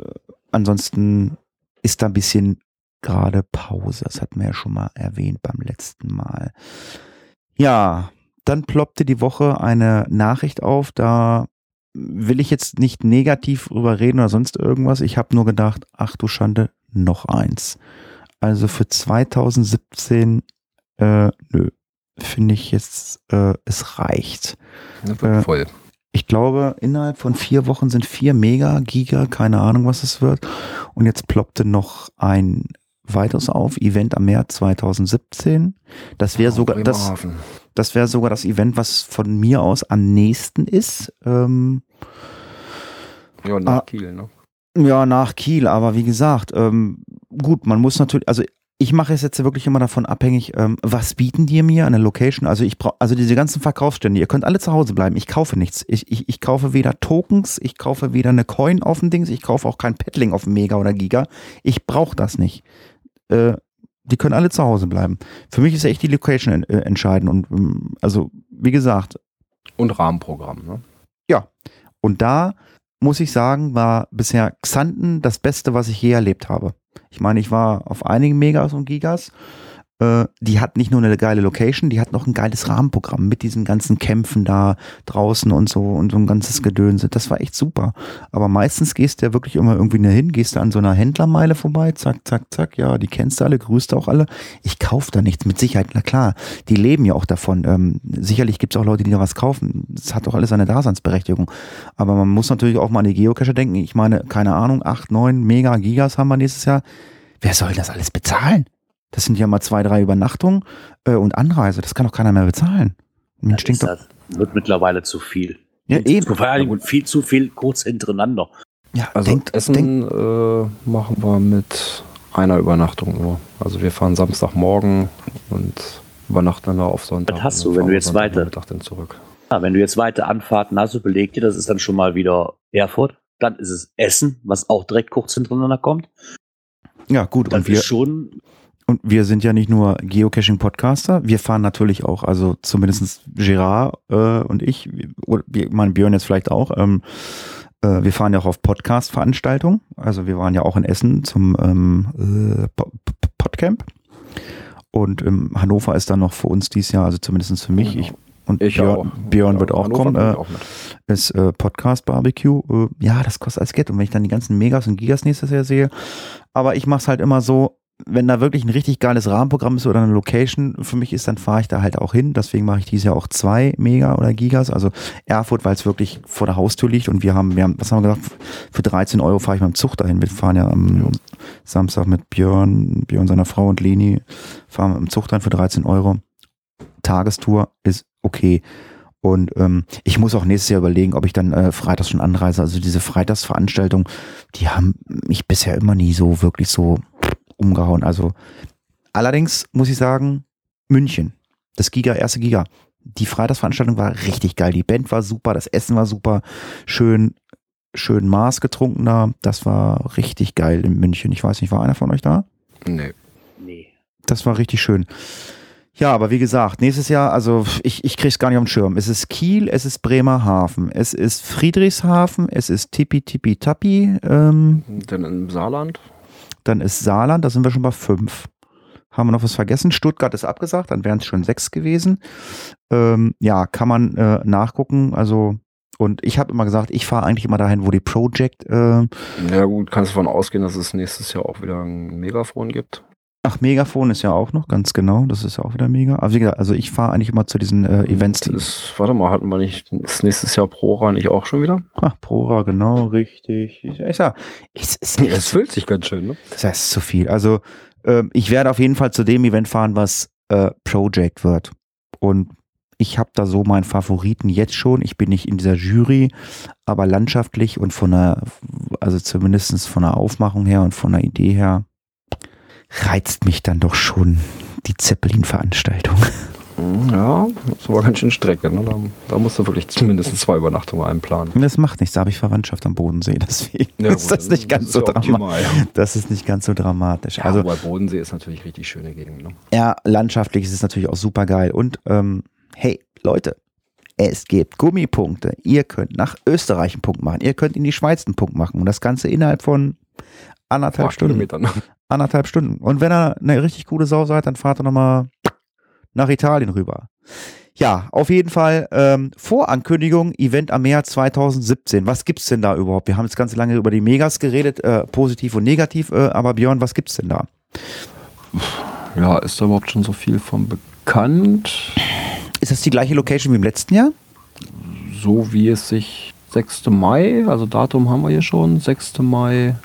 [SPEAKER 2] ansonsten ist da ein bisschen gerade Pause. Das hatten wir ja schon mal erwähnt beim letzten Mal. Ja, dann ploppte die Woche eine Nachricht auf, da will ich jetzt nicht negativ drüber reden oder sonst irgendwas. Ich habe nur gedacht, ach du Schande, noch eins. Also für 2017, äh, nö, finde ich jetzt, äh, es reicht. Äh,
[SPEAKER 3] voll.
[SPEAKER 2] Ich glaube, innerhalb von vier Wochen sind vier Mega, Giga, keine Ahnung, was es wird. Und jetzt ploppte noch ein weiteres auf, Event am März 2017. Das wäre
[SPEAKER 3] Oh,
[SPEAKER 2] sogar das, das wäre sogar das Event, was von mir aus am nächsten ist. Ähm,
[SPEAKER 3] Ja, nach
[SPEAKER 2] Ah.
[SPEAKER 3] Kiel, ne?
[SPEAKER 2] Ja, nach Kiel, aber wie gesagt, ähm, gut, man muss natürlich, also ich mache es jetzt wirklich immer davon abhängig, ähm, was bieten die mir an der Location. Also ich brauche, also diese ganzen Verkaufsstände, ihr könnt alle zu Hause bleiben. Ich kaufe nichts. Ich, ich, ich kaufe weder Tokens, ich kaufe weder eine Coin auf dem Dings, ich kaufe auch kein Paddling auf dem Mega oder Giga. Ich brauche das nicht. Äh, die können alle zu Hause bleiben. Für mich ist ja echt die Location äh, entscheidend. Und ähm, also, wie gesagt.
[SPEAKER 3] Und Rahmenprogramm, ne?
[SPEAKER 2] Ja. Und da muss ich sagen, war bisher Xanten das Beste, was ich je erlebt habe. Ich meine, ich war auf einigen Megas und Gigas. Äh, die hat nicht nur eine geile Location, die hat noch ein geiles Rahmenprogramm mit diesen ganzen Kämpfen da draußen und so und so ein ganzes Gedönse. Das war echt super. Aber meistens gehst du ja wirklich immer irgendwie hin, gehst du an so einer Händlermeile vorbei, zack, zack, zack, ja, die kennst du alle, grüßt auch alle. Ich kaufe da nichts, mit Sicherheit, na klar, die leben ja auch davon. Ähm, sicherlich gibt es auch Leute, die da was kaufen. Das hat doch alles eine Daseinsberechtigung. Aber man muss natürlich auch mal an die Geocacher denken. Ich meine, keine Ahnung, acht, neun Mega Gigas haben wir nächstes Jahr. Wer soll das alles bezahlen? Das sind ja mal zwei, drei Übernachtungen äh, und Anreise. Das kann doch keiner mehr bezahlen.
[SPEAKER 4] Das stinkt doch. wird mittlerweile zu viel.
[SPEAKER 2] Ja,
[SPEAKER 4] und eben. Vor allem viel zu viel kurz hintereinander.
[SPEAKER 3] Ja, also denkt, Essen denkt, äh, machen wir mit einer Übernachtung nur. Also wir fahren Samstagmorgen und übernachten dann auf Sonntag.
[SPEAKER 4] Was hast du, wenn du jetzt weiter
[SPEAKER 3] dann zurück.
[SPEAKER 4] Ja, wenn du jetzt weite Anfahrten hast, überleg dir, das ist dann schon mal wieder Erfurt. Dann ist es Essen, was auch direkt kurz hintereinander kommt.
[SPEAKER 2] Ja, gut.
[SPEAKER 4] Dann und wir schon
[SPEAKER 2] und wir sind ja nicht nur Geocaching-Podcaster, wir fahren natürlich auch, also zumindest Gerard äh, und ich, oder mein Björn jetzt vielleicht auch, ähm, äh, wir fahren ja auch auf Podcast-Veranstaltungen. Also wir waren ja auch in Essen zum ähm, äh, Podcamp. Und ähm, Hannover ist dann noch für uns dieses Jahr, also zumindest für mich, genau. ich und ich Björn, auch. Björn wird auch kommen. Äh, auch ist äh, Podcast Barbecue. Äh, ja, das kostet alles Geld. Und wenn ich dann die ganzen Megas und Gigas nächstes Jahr sehe, aber ich mache es halt immer so, wenn da wirklich ein richtig geiles Rahmenprogramm ist oder eine Location für mich ist, dann fahre ich da halt auch hin. Deswegen mache ich dieses Jahr auch zwei Mega oder Gigas. Also Erfurt, weil es wirklich vor der Haustür liegt und wir haben, wir haben, was haben wir gesagt, für 13 Euro fahre ich mit dem Zug dahin. Wir fahren ja am Samstag mit Björn, Björn seiner Frau und Leni, fahren mit dem Zug dahin für 13 Euro. Tagestour ist okay. Und ähm, ich muss auch nächstes Jahr überlegen, ob ich dann äh, freitags schon anreise. Also diese Freitagsveranstaltung, die haben mich bisher immer nie so wirklich so umgehauen. Also allerdings muss ich sagen, München, das Giga, erste Giga. Die Freitagsveranstaltung war richtig geil. Die Band war super, das Essen war super, schön, schön Maß getrunkener. Das war richtig geil in München. Ich weiß nicht, war einer von euch da?
[SPEAKER 3] Nee.
[SPEAKER 4] Nee.
[SPEAKER 2] Das war richtig schön. Ja, aber wie gesagt, nächstes Jahr, also ich, ich krieg's gar nicht auf den Schirm. Es ist Kiel, es ist Bremerhaven, es ist Friedrichshafen, es ist Tippi Tippi Tappi. Ähm,
[SPEAKER 3] Dann im Saarland?
[SPEAKER 2] Dann ist Saarland, da sind wir schon bei fünf. Haben wir noch was vergessen? Stuttgart ist abgesagt, dann wären es schon sechs gewesen. Ähm, ja, kann man äh, nachgucken. Also, und ich habe immer gesagt, ich fahre eigentlich immer dahin, wo die Project. Äh,
[SPEAKER 3] ja, gut, kannst du davon ausgehen, dass es nächstes Jahr auch wieder ein Megafon gibt?
[SPEAKER 2] Ach, Megafon ist ja auch noch, ganz genau. Das ist ja auch wieder mega. Aber wie gesagt, also ich fahre eigentlich immer zu diesen äh, Events.
[SPEAKER 3] Das, warte mal, hatten wir nicht, ist nächstes Jahr Prora nicht auch schon wieder?
[SPEAKER 2] Ach, Prora, genau, richtig. Ich, ich sag,
[SPEAKER 3] es, es, es fühlt sich ganz schön, ne?
[SPEAKER 2] Das heißt zu viel. Also, äh, ich werde auf jeden Fall zu dem Event fahren, was äh, Project wird. Und ich habe da so meinen Favoriten jetzt schon. Ich bin nicht in dieser Jury, aber landschaftlich und von der, also zumindest von der Aufmachung her und von der Idee her, reizt mich dann doch schon die Zeppelin-Veranstaltung.
[SPEAKER 3] Hm, ja, das war ganz schön Strecke. Ne? Da, da, musst du wirklich zumindest zwei Übernachtungen einplanen.
[SPEAKER 2] Das macht nichts, da habe ich Verwandtschaft am Bodensee, *laughs* deswegen ja, ist das nicht ganz so dramatisch. Das ist nicht ganz so dramatisch.
[SPEAKER 3] Ja,
[SPEAKER 2] also,
[SPEAKER 3] aber Bodensee ist natürlich richtig schöne Gegend. Ne?
[SPEAKER 2] Ja, landschaftlich ist es natürlich auch super geil. Und ähm, hey, Leute, es gibt Gummipunkte. Ihr könnt nach Österreich einen Punkt machen. Ihr könnt in die Schweiz einen Punkt machen. Und das Ganze innerhalb von anderthalb Stunden. Ne? Anderthalb Stunden. Und wenn ihr eine richtig coole Sau seid, dann fahrt ihr nochmal nach Italien rüber. Ja, auf jeden Fall ähm, Vorankündigung, Event am März 2017. Was gibt's denn da überhaupt? Wir haben jetzt ganz lange über die Megas geredet, äh, positiv und negativ, äh, aber Björn, was gibt's denn da?
[SPEAKER 3] Ja, ist da überhaupt schon so viel von bekannt?
[SPEAKER 2] Ist das die gleiche Location wie im letzten Jahr?
[SPEAKER 3] So wie es sich 6. Mai, also Datum haben wir hier schon, 6. Mai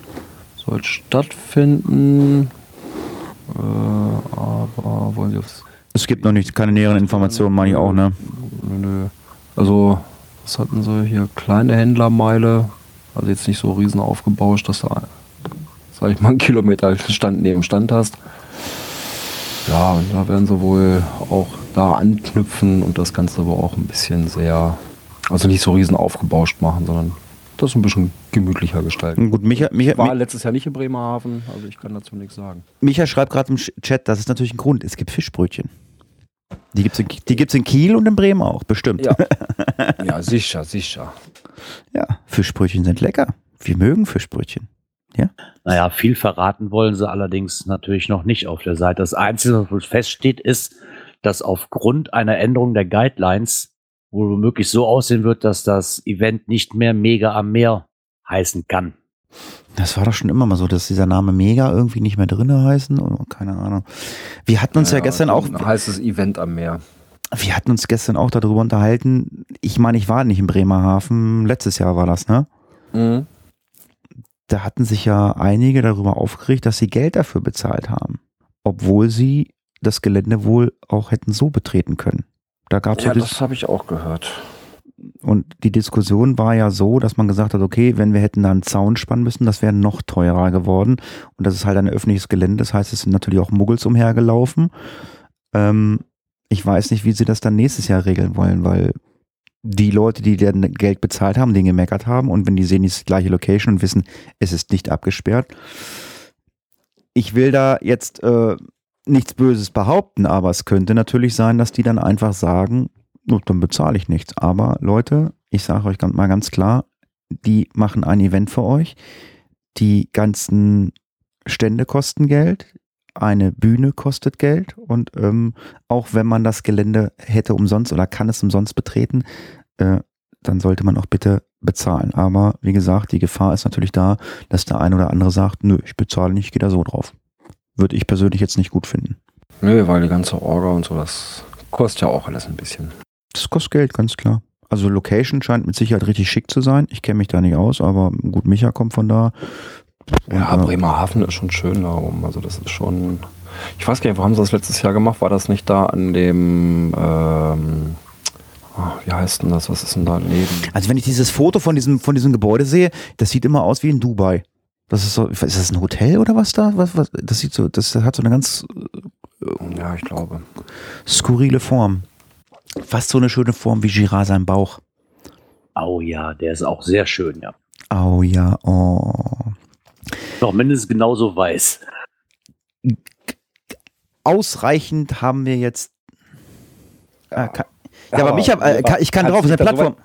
[SPEAKER 3] soll stattfinden. Äh, aber wollen Sie aufs.
[SPEAKER 2] Es gibt noch nicht keine näheren Informationen, meine ich auch, ne?
[SPEAKER 3] Nö. Also, was hatten Sie hier? Kleine Händlermeile Also jetzt nicht so riesen aufgebauscht, dass da, sag ich mal, einen Kilometer Stand neben Stand hast. Ja, und da werden sie wohl auch da anknüpfen und das Ganze aber auch ein bisschen sehr, also nicht so riesen aufgebauscht machen, sondern das ein bisschen gemütlicher gestalten.
[SPEAKER 2] Gut, Micha, Micha,
[SPEAKER 3] Ich war letztes Jahr nicht in Bremerhaven, also ich kann dazu nichts sagen.
[SPEAKER 2] Micha schreibt gerade im Chat, das ist natürlich ein Grund. Es gibt Fischbrötchen. Die gibt es in, die gibt's in Kiel und in Bremen auch, bestimmt.
[SPEAKER 3] Ja, *laughs* ja sicher, sicher.
[SPEAKER 2] Ja, Fischbrötchen sind lecker. Wir mögen Fischbrötchen.
[SPEAKER 4] Naja, viel verraten wollen sie allerdings natürlich noch nicht auf der Seite. Das Einzige, was wohl feststeht, ist, dass aufgrund einer Änderung der Guidelines wohl womöglich so aussehen wird, dass das Event nicht mehr Mega am Meer heißen kann.
[SPEAKER 2] Das war doch schon immer mal so, dass dieser Name Mega irgendwie nicht mehr drinne heißen. Oder keine Ahnung. Wir hatten uns ja, gestern auch,
[SPEAKER 3] Ein heißes Event am Meer.
[SPEAKER 2] wir hatten uns gestern auch darüber unterhalten. Ich meine, ich war nicht in Bremerhaven. Letztes Jahr war das, ne?
[SPEAKER 3] Mhm.
[SPEAKER 2] Da hatten sich ja einige darüber aufgeregt, dass sie Geld dafür bezahlt haben. Obwohl sie das Gelände wohl auch hätten so betreten können. Da gab es
[SPEAKER 3] Ja,
[SPEAKER 2] ja,
[SPEAKER 3] das habe ich auch gehört.
[SPEAKER 2] Und die Diskussion war ja so, dass man gesagt hat, okay, wenn wir hätten da einen Zaun spannen müssen, das wäre noch teurer geworden. Und das ist halt ein öffentliches Gelände, das heißt, es sind natürlich auch Muggels umhergelaufen. Ähm, ich weiß nicht, wie sie das dann nächstes Jahr regeln wollen, weil die Leute, die dann Geld bezahlt haben, den gemeckert haben und wenn die sehen, die gleiche Location und wissen, es ist nicht abgesperrt. Ich will da jetzt äh, nichts Böses behaupten, aber es könnte natürlich sein, dass die dann einfach sagen, Gut, dann bezahle ich nichts. Aber Leute, ich sage euch mal ganz klar, die machen ein Event für euch. Die ganzen Stände kosten Geld. Eine Bühne kostet Geld. Und ähm, auch wenn man das Gelände hätte umsonst oder kann es umsonst betreten, äh, dann sollte man auch bitte bezahlen. Aber wie gesagt, die Gefahr ist natürlich da, dass der eine oder andere sagt, nö, ich bezahle nicht, ich gehe da so drauf. Würde ich persönlich jetzt nicht gut finden.
[SPEAKER 3] Nö, weil die ganze Orga und so, das kostet ja auch alles ein bisschen.
[SPEAKER 2] Das kostet Geld, ganz klar. Also Location scheint mit Sicherheit richtig schick zu sein. Ich kenne mich da nicht aus, aber gut, Micha kommt von da.
[SPEAKER 3] Ja,
[SPEAKER 2] Und, äh,
[SPEAKER 3] Bremerhaven ist schon schön darum. Also das ist schon. Ich weiß gar nicht, wo haben sie das letztes Jahr gemacht? War das nicht da an dem ähm, ah, wie heißt denn das? Was ist denn da neben?
[SPEAKER 2] Also wenn ich dieses Foto von diesem, von diesem Gebäude sehe, das sieht immer aus wie in Dubai. Das ist so, ist das ein Hotel oder was da? Was, was, das sieht so, das hat so eine ganz
[SPEAKER 3] Ja, ich glaube.
[SPEAKER 2] skurrile Form. Fast so eine schöne Form wie Girard sein Bauch.
[SPEAKER 4] Oh ja, der ist auch sehr schön, ja.
[SPEAKER 2] Oh ja, oh.
[SPEAKER 4] Doch mindestens genauso weiß.
[SPEAKER 2] Ausreichend haben wir jetzt. Ah, kann, ja, aber Micha, äh, kann, ich kann drauf, ist eine
[SPEAKER 3] da so
[SPEAKER 2] Plattform.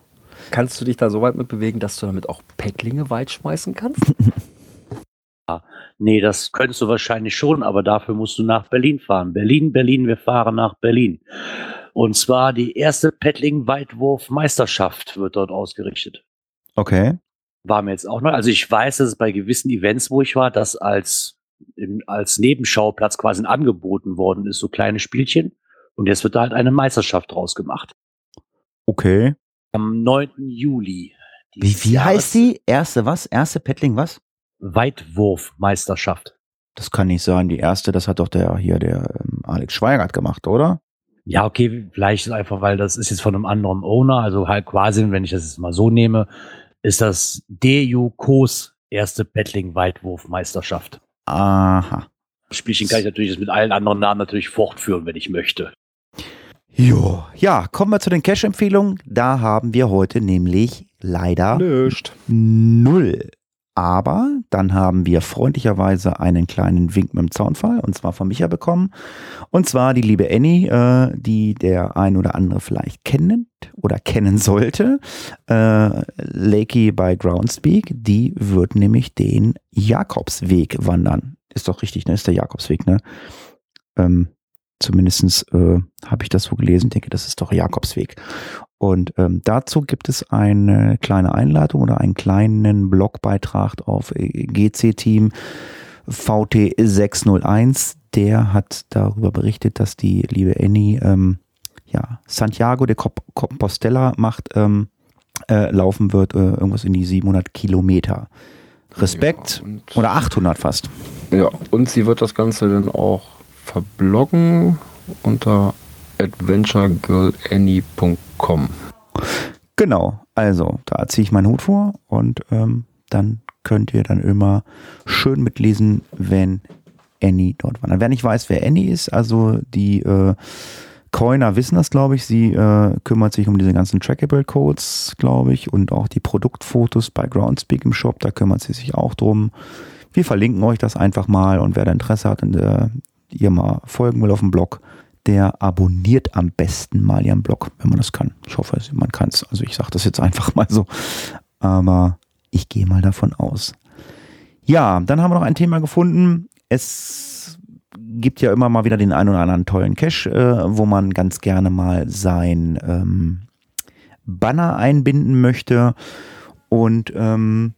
[SPEAKER 3] Kannst du dich da so weit mit bewegen, dass du damit auch Päcklinge weit schmeißen kannst? *laughs*
[SPEAKER 4] Nee, das könntest du wahrscheinlich schon, aber dafür musst du nach Berlin fahren. Berlin, Berlin, wir fahren nach Berlin. Und zwar die erste Paddling-Weitwurf-Meisterschaft wird dort ausgerichtet.
[SPEAKER 2] Okay.
[SPEAKER 4] War mir jetzt auch neu. Also ich weiß, dass es bei gewissen Events, wo ich war, das als, als Nebenschauplatz quasi angeboten worden ist, so kleine Spielchen. Und jetzt wird da halt eine Meisterschaft draus gemacht.
[SPEAKER 2] Okay.
[SPEAKER 4] Am 9. Juli.
[SPEAKER 2] Wie, wie heißt die? Erste was? Erste Paddling was?
[SPEAKER 4] Weitwurf-Meisterschaft.
[SPEAKER 2] Das kann nicht sein. Die erste, das hat doch der hier, der ähm, Alex Schweigert gemacht, oder?
[SPEAKER 4] Ja, okay, vielleicht ist einfach, weil das ist jetzt von einem anderen Owner, also halt quasi, wenn ich das jetzt mal so nehme, ist das DU Kos erste Battling-Weitwurf-Meisterschaft.
[SPEAKER 2] Aha.
[SPEAKER 4] Das Spielchen kann ich natürlich jetzt mit allen anderen Namen natürlich fortführen, wenn ich möchte.
[SPEAKER 2] Jo. Ja, kommen wir zu den Cash-Empfehlungen. Da haben wir heute nämlich leider
[SPEAKER 3] Nöscht.
[SPEAKER 2] null. Aber dann haben wir freundlicherweise einen kleinen Wink mit dem Zaunfall und zwar von Micha bekommen. Und zwar die liebe Annie, äh, die der ein oder andere vielleicht kennt oder kennen sollte. Äh, Lakey bei Groundspeak, die wird nämlich den Jakobsweg wandern. Ist doch richtig, ne? Ist der Jakobsweg, ne? Ähm, Zumindestens äh, habe ich das so gelesen, denke, das ist doch Jakobsweg. Und ähm, dazu gibt es eine kleine Einleitung oder einen kleinen Blogbeitrag auf äh, GC-Team VT601. Der hat darüber berichtet, dass die liebe Annie ähm, ja, Santiago de Comp- Compostela macht, ähm, äh, laufen wird, äh, irgendwas in die 700 Kilometer. Respekt.
[SPEAKER 3] Ja,
[SPEAKER 2] Oder 800 fast.
[SPEAKER 3] Ja, und sie wird das Ganze dann auch verbloggen unter adventuregirlannie.com.
[SPEAKER 2] Genau, also da ziehe ich meinen Hut vor und ähm, dann könnt ihr dann immer schön mitlesen, wenn Annie dort war. Wer nicht weiß, wer Annie ist, also die äh, Coiner wissen das, glaube ich. Sie äh, kümmert sich um diese ganzen Trackable-Codes, glaube ich, und auch die Produktfotos bei Groundspeak im Shop. Da kümmert sie sich auch drum. Wir verlinken euch das einfach mal und wer da Interesse hat und äh, ihr mal folgen will auf dem Blog, der abonniert am besten mal ihren Blog, wenn man das kann. Ich hoffe, man kann es. Also ich sage das jetzt einfach mal so. Aber ich gehe mal davon aus. Ja, dann haben wir noch ein Thema gefunden. Es gibt ja immer mal wieder den einen oder anderen tollen Cache, äh, wo man ganz gerne mal sein ähm, Banner einbinden möchte. Und ähm,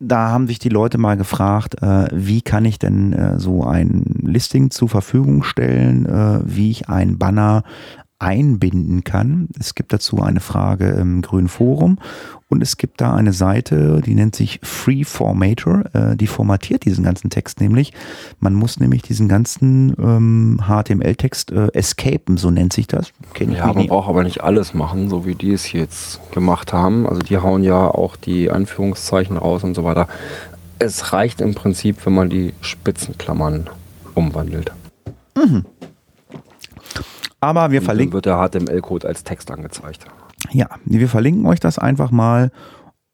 [SPEAKER 2] da haben sich die Leute mal gefragt, äh, wie kann ich denn äh, so ein Listing zur Verfügung stellen, äh, wie ich ein Banner einbinden kann. Es gibt dazu eine Frage im Grünen Forum und es gibt da eine Seite, die nennt sich Freeformator, äh, die formatiert diesen ganzen Text nämlich. Man muss nämlich diesen ganzen ähm, HTML-Text äh, escapen, so nennt sich das.
[SPEAKER 3] Kenn ich ja, man braucht aber nicht alles machen, so wie die es jetzt gemacht haben. Also die hauen ja auch die Anführungszeichen raus und so weiter. Es reicht im Prinzip, wenn man die Spitzenklammern umwandelt. Mhm.
[SPEAKER 2] Aber wir verlinken.
[SPEAKER 3] Dann wird der HTML-Code als Text angezeigt.
[SPEAKER 2] Ja, wir verlinken euch das einfach mal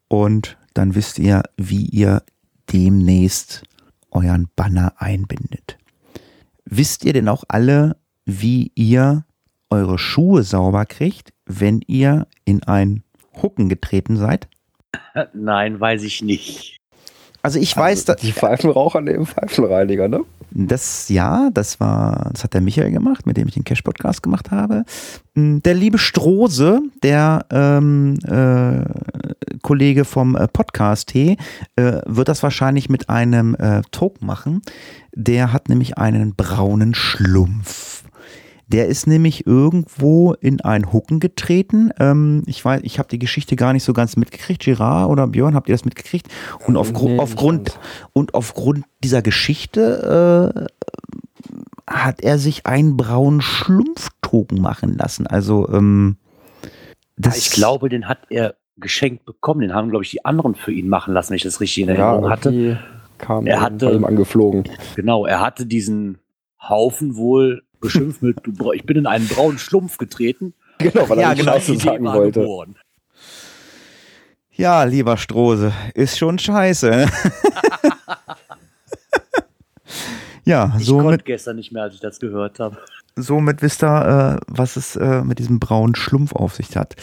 [SPEAKER 2] und dann wisst ihr, wie ihr demnächst euren Banner einbindet. Wisst ihr denn auch alle, wie ihr eure Schuhe sauber kriegt, wenn ihr in ein Hucken getreten seid?
[SPEAKER 4] Nein, weiß ich nicht.
[SPEAKER 2] Also ich weiß, also
[SPEAKER 3] dass die Pfeifenraucher nehmen Pfeifenreiniger, ne?
[SPEAKER 2] Das ja, das war, das hat der Michael gemacht, mit dem ich den Cash Podcast gemacht habe. Hm, der liebe Strose, der ähm, äh, Kollege vom äh, Podcast T, äh, wird das wahrscheinlich mit einem äh, Token machen. Der hat nämlich einen braunen Schlumpf. Der ist nämlich irgendwo in ein Hucken getreten. Ähm, ich weiß, ich habe die Geschichte gar nicht so ganz mitgekriegt. Girard oder Björn, habt ihr das mitgekriegt? Und aufgru nee, aufgrund und aufgrund dieser Geschichte äh, hat er sich einen braunen Schlumpftoken machen lassen. Also ähm,
[SPEAKER 4] das ich glaube, den hat er geschenkt bekommen. Den haben, glaube ich, die anderen für ihn machen lassen, wenn ich das richtig in Erinnerung ja, hatte.
[SPEAKER 3] Kam er hatte ihm angeflogen.
[SPEAKER 4] Genau, er hatte diesen Haufen wohl beschimpft mit, du, ich bin in einen braunen Schlumpf getreten.
[SPEAKER 3] Genau, weil er ja, genau, Scheiße sagen wollte. Geboren.
[SPEAKER 2] Ja, lieber Strose, ist schon scheiße. *laughs* ja,
[SPEAKER 4] ich somit, konnte gestern nicht mehr, als ich das gehört habe.
[SPEAKER 2] Somit wisst ihr, äh, was es äh, mit diesem braunen Schlumpf auf sich hat.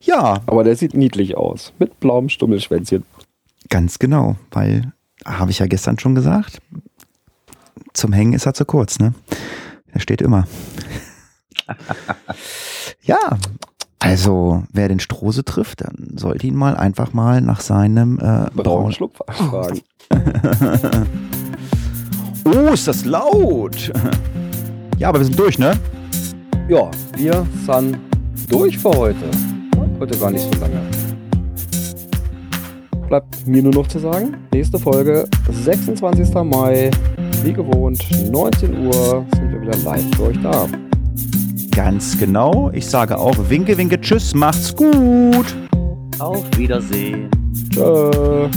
[SPEAKER 2] Ja.
[SPEAKER 3] Aber der sieht niedlich aus. Mit blauem Stummelschwänzchen.
[SPEAKER 2] Ganz genau, weil, habe ich ja gestern schon gesagt, zum Hängen ist er zu kurz, ne? Er steht immer. ja, also wer den Strose trifft, dann sollte ihn mal einfach mal nach seinem äh,
[SPEAKER 3] braunen Schlupf fragen. *laughs*
[SPEAKER 2] oh, ist das laut! ja, aber wir sind durch, ne?
[SPEAKER 3] Ja, wir sind durch für heute. Heute gar nicht so lange. Bleibt mir nur noch zu sagen, nächste Folge 26. Mai wie gewohnt, 19 Uhr sind wir wieder live für euch da.
[SPEAKER 2] Ganz genau. Ich sage auch Winke, Winke, Tschüss, macht's gut.
[SPEAKER 4] Auf Wiedersehen.
[SPEAKER 3] Tschö.